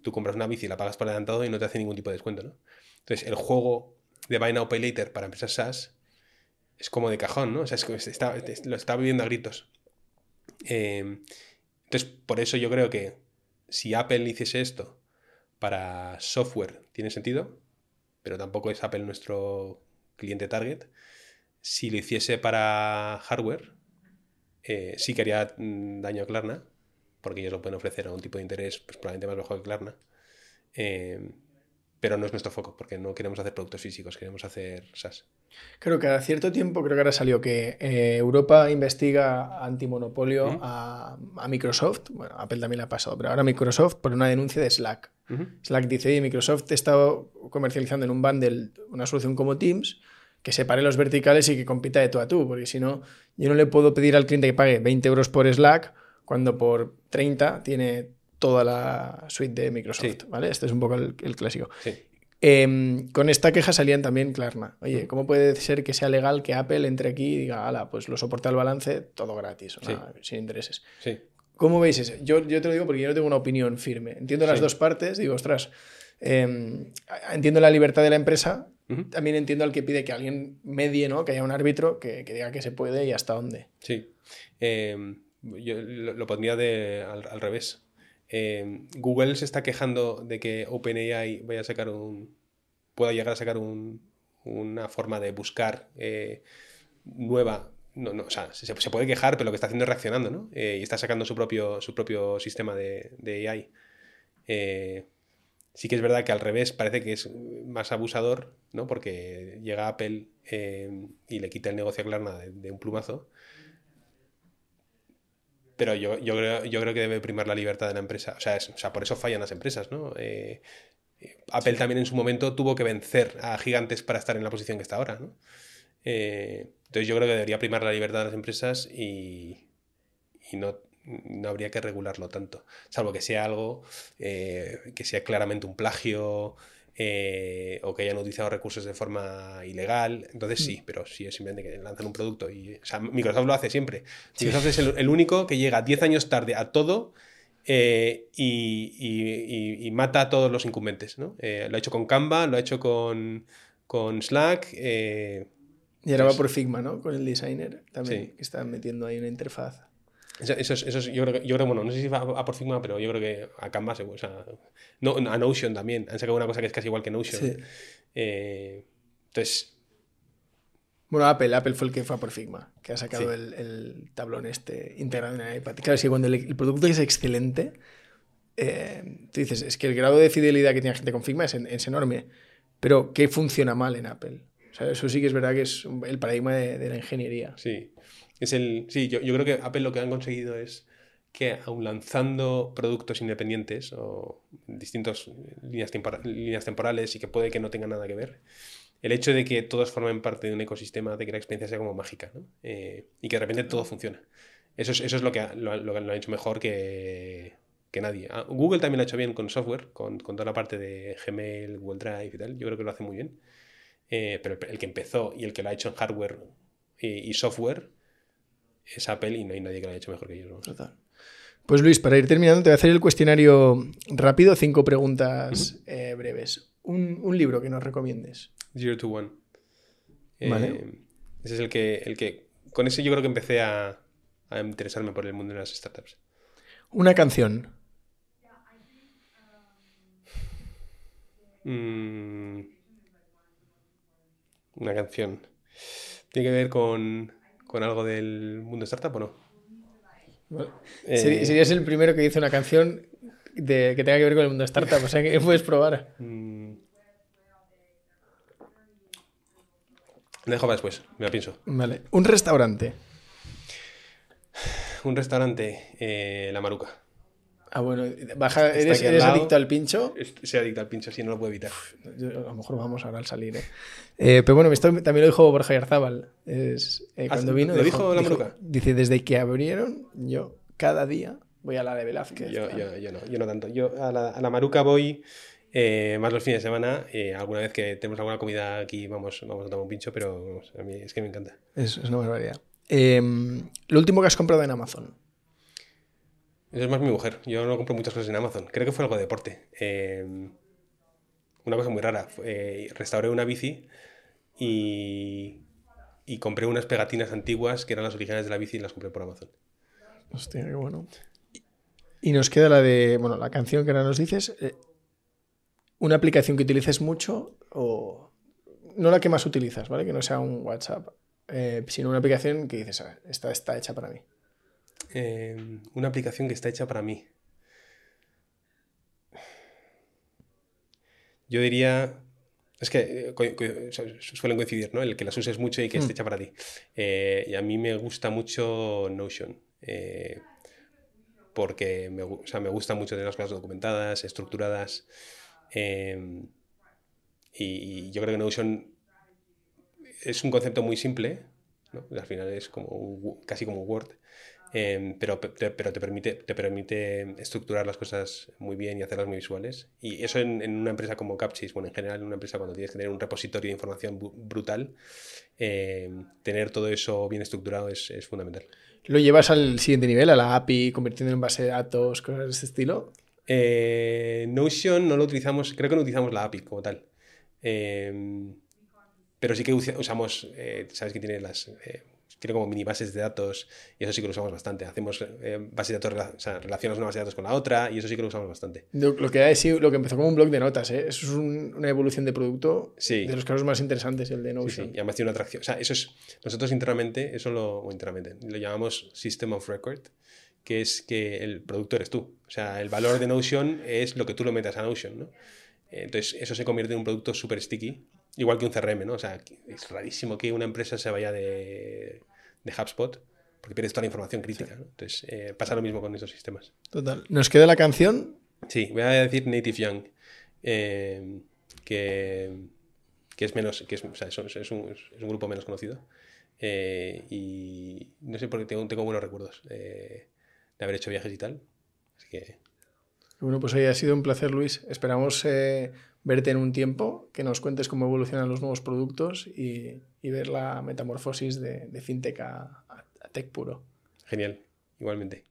tú compras una bici y la pagas por adelantado y no te hace ningún tipo de descuento. ¿no? Entonces, el juego de Buy Now Pay Later para empresas SaaS es como de cajón, ¿no? O sea, es está, lo está viviendo a gritos. Eh, entonces, por eso yo creo que si Apple hiciese esto para software, tiene sentido, pero tampoco es Apple nuestro cliente target. Si lo hiciese para hardware, eh, sí que haría mm, daño a Klarna, porque ellos lo pueden ofrecer a un tipo de interés pues, probablemente más bajo que Klarna. Eh, pero no es nuestro foco, porque no queremos hacer productos físicos, queremos hacer SaaS. Creo que a cierto tiempo, creo que ahora salió que eh, Europa investiga antimonopolio a, Microsoft, bueno, Apple también le ha pasado, pero ahora Microsoft por una denuncia de Slack. Slack dice, oye, Microsoft está comercializando en un bundle una solución como Teams que separe los verticales y que compita de tú a tú, porque si no, yo no le puedo pedir al cliente que pague 20 euros por Slack cuando por 30 tiene toda la suite de Microsoft, ¿vale? Este es un poco el, clásico. Em, con esta queja salían también Klarna. Oye, ¿cómo puede ser que sea legal que Apple entre aquí y diga, ala, pues lo soporta el balance, todo gratis, sin intereses? ¿Cómo veis ese? Yo, yo te lo digo porque yo no tengo una opinión firme. Entiendo las dos partes, digo, ostras, em, entiendo la libertad de la empresa, también entiendo al que pide que alguien medie, ¿no? Que haya un árbitro que, diga que se puede y hasta dónde. Sí. Em, yo lo, pondría de, al revés. Em, Google se está quejando de que OpenAI vaya a sacar un. pueda llegar a sacar una forma de buscar eh, nueva. No, no, o sea, se, puede quejar, pero lo que está haciendo es reaccionando, ¿no? Eh, y está sacando su propio, su propio sistema de, AI. Eh, sí que es verdad que al revés parece que es más abusador, ¿no? Porque llega Apple y le quita el negocio a Klarna de un plumazo pero yo, yo, creo, yo creo que debe primar la libertad de la empresa. O sea, o sea por eso fallan las empresas, ¿no? Eh, Apple también en su momento tuvo que vencer a gigantes para estar en la posición que está ahora, ¿no? Eh, entonces yo creo que debería primar la libertad de las empresas y, y no, no, habría que regularlo tanto. Salvo que sea algo eh, que sea claramente un plagio, eh, o que hayan utilizado recursos de forma ilegal. Entonces sí, mm. pero sí es simplemente que lanzan un producto. Y, o sea, Microsoft lo hace siempre. Microsoft es el, único que llega 10 años tarde a todo eh, y, mata a todos los incumbentes. ¿no? Eh, lo ha hecho con Canva, lo ha hecho con, con Slack. y ahora va pues por Figma, ¿no? Con el designer también, que está metiendo ahí una interfaz. Eso, eso, yo, creo, yo creo, bueno, no sé si va a por Figma, pero yo creo que a Canvas, o sea, no, a Notion también. Han sacado una cosa que es casi igual que Notion. Eh, entonces. Bueno, Apple, Apple fue el que fue a por Figma, que ha sacado el, tablón este integrado en el iPad. Claro, si cuando el, producto es excelente, eh, tú dices, es que el grado de fidelidad que tiene la gente con Figma es, es enorme. Pero, ¿qué funciona mal en Apple? O sea, eso sí que es verdad que es el paradigma de, de la ingeniería. Sí. Es el, sí, yo, yo creo que Apple lo que han conseguido es que aun lanzando productos independientes o distintas líneas, líneas temporales y que puede que no tengan nada que ver, el hecho de que todos formen parte de un ecosistema de que la experiencia sea como mágica ¿no? Eh, y que de repente todo funciona. Eso es, eso es lo, que lo, lo, han hecho mejor que, que nadie. Ah, Google también lo ha hecho bien con software, con, con, toda la parte de Gmail, Google Drive y tal. Yo creo que lo hace muy bien. Eh, pero el, que empezó y el que lo ha hecho en hardware y software es Apple y no hay nadie que lo haya hecho mejor que ellos. Total. Pues Luis, para ir terminando, te voy a hacer el cuestionario rápido, cinco preguntas eh, breves. Un, un libro que nos recomiendes. Zero to One. Vale. Eh, ese es el que, el que. Con ese yo creo que empecé a, a interesarme por el mundo de las startups. Una canción. Mm, una canción. ¿Tiene que ver con, con algo del mundo startup o no? Eh, Seri- Serías el primero que dice una canción de, que tenga que ver con el mundo startup, o sea que puedes probar. mm. La dejo para después, me la pienso. Vale. Un restaurante. Un restaurante, eh, La Maruca. Ah, bueno, baja, ¿eres, eres adicto al pincho? Soy adicto al pincho, así no lo puedo evitar. Yo- a lo mejor vamos ahora al salir, ¿eh? Eh, pero bueno, esto también lo dijo Borja Yarzábal. Es, eh, Ah, cuando ¿lo vino. dijo la Maruca? Dice, desde que abrieron, yo cada día voy a la de Velázquez. Yo, yo, yo no, yo no tanto. Yo a la, a la Maruca voy eh, más los fines de semana. eh, alguna vez que tenemos alguna comida aquí vamos, vamos a tomar un pincho, pero vamos, a mí es que me encanta. Es, es una barbaridad. Eh, lo último que has comprado en Amazon. Eso es más mi mujer. Yo no compro muchas cosas en Amazon. Creo que fue algo de deporte. Eh, una cosa muy rara. eh, restauré una bici y, y compré unas pegatinas antiguas que eran las originales de la bici y las compré por Amazon. Hostia, qué bueno. Y nos queda la de, bueno, la canción que ahora nos dices. eh, una aplicación que utilices mucho o no la que más utilizas, ¿vale? Que no sea un WhatsApp, eh, sino una aplicación que dices, "Ah, esta está hecha para mí. Eh, una aplicación que está hecha para mí. Yo diría. Es que eh, suelen coincidir, ¿no? El que las uses mucho y que esté Mm. hecha para ti. Eh, y a mí me gusta mucho Notion. eh, porque me, o sea, me gusta mucho tener las cosas documentadas, estructuradas. eh, y, y yo creo que Notion es un concepto muy simple, ¿no? Al final es como un casi como Word, em, pero, pe- te, pero te, permite, te permite estructurar las cosas muy bien y hacerlas muy visuales. Y eso en, en una empresa como Capsys, bueno, en general en una empresa cuando tienes que tener un repositorio de información brutal, em, tener todo eso bien estructurado es, es fundamental. Lo llevas al siguiente nivel, a la API, convirtiendo en base de datos, cosas de este estilo. Eh, Notion no lo utilizamos, creo que no utilizamos la API como tal. Em, pero sí que usa- usamos, eh, sabes que tiene las, eh, tiene como mini bases de datos y eso sí que lo usamos bastante. Hacemos eh, bases de datos, o sea, relacionas una base de datos con la otra y eso sí que lo usamos bastante. Lo, que, ha sido- lo que empezó como un blog de notas, ¿eh? Eso es un- una evolución de producto Sí. de los casos más interesantes, el de Sí, Notion. sí, y además tiene una atracción. O sea, eso es, nosotros internamente, eso lo, o internamente, lo llamamos System of Record, que es que el producto eres tú. O sea, el valor de Notion es lo que tú lo metas a Notion, ¿no? Entonces, eso se convierte en un producto súper sticky, igual que un CRM, ¿no? O sea, es rarísimo que una empresa se vaya de, de HubSpot porque pierdes toda la información crítica, ¿no? Entonces, eh, pasa lo mismo con esos sistemas. Total. Nos queda la canción. Sí, voy a decir Native Young, eh, que, que es menos, que es, o sea, es, un, es un- es un grupo menos conocido. eh, y no sé por qué tengo, tengo buenos recuerdos de haber hecho viajes y tal. Así que Bueno, pues hoy ha sido un placer, Luis. Esperamos verte en un tiempo, que nos cuentes cómo evolucionan los nuevos productos y, y ver la metamorfosis de, de fintech a, a- tech puro. genial, igualmente.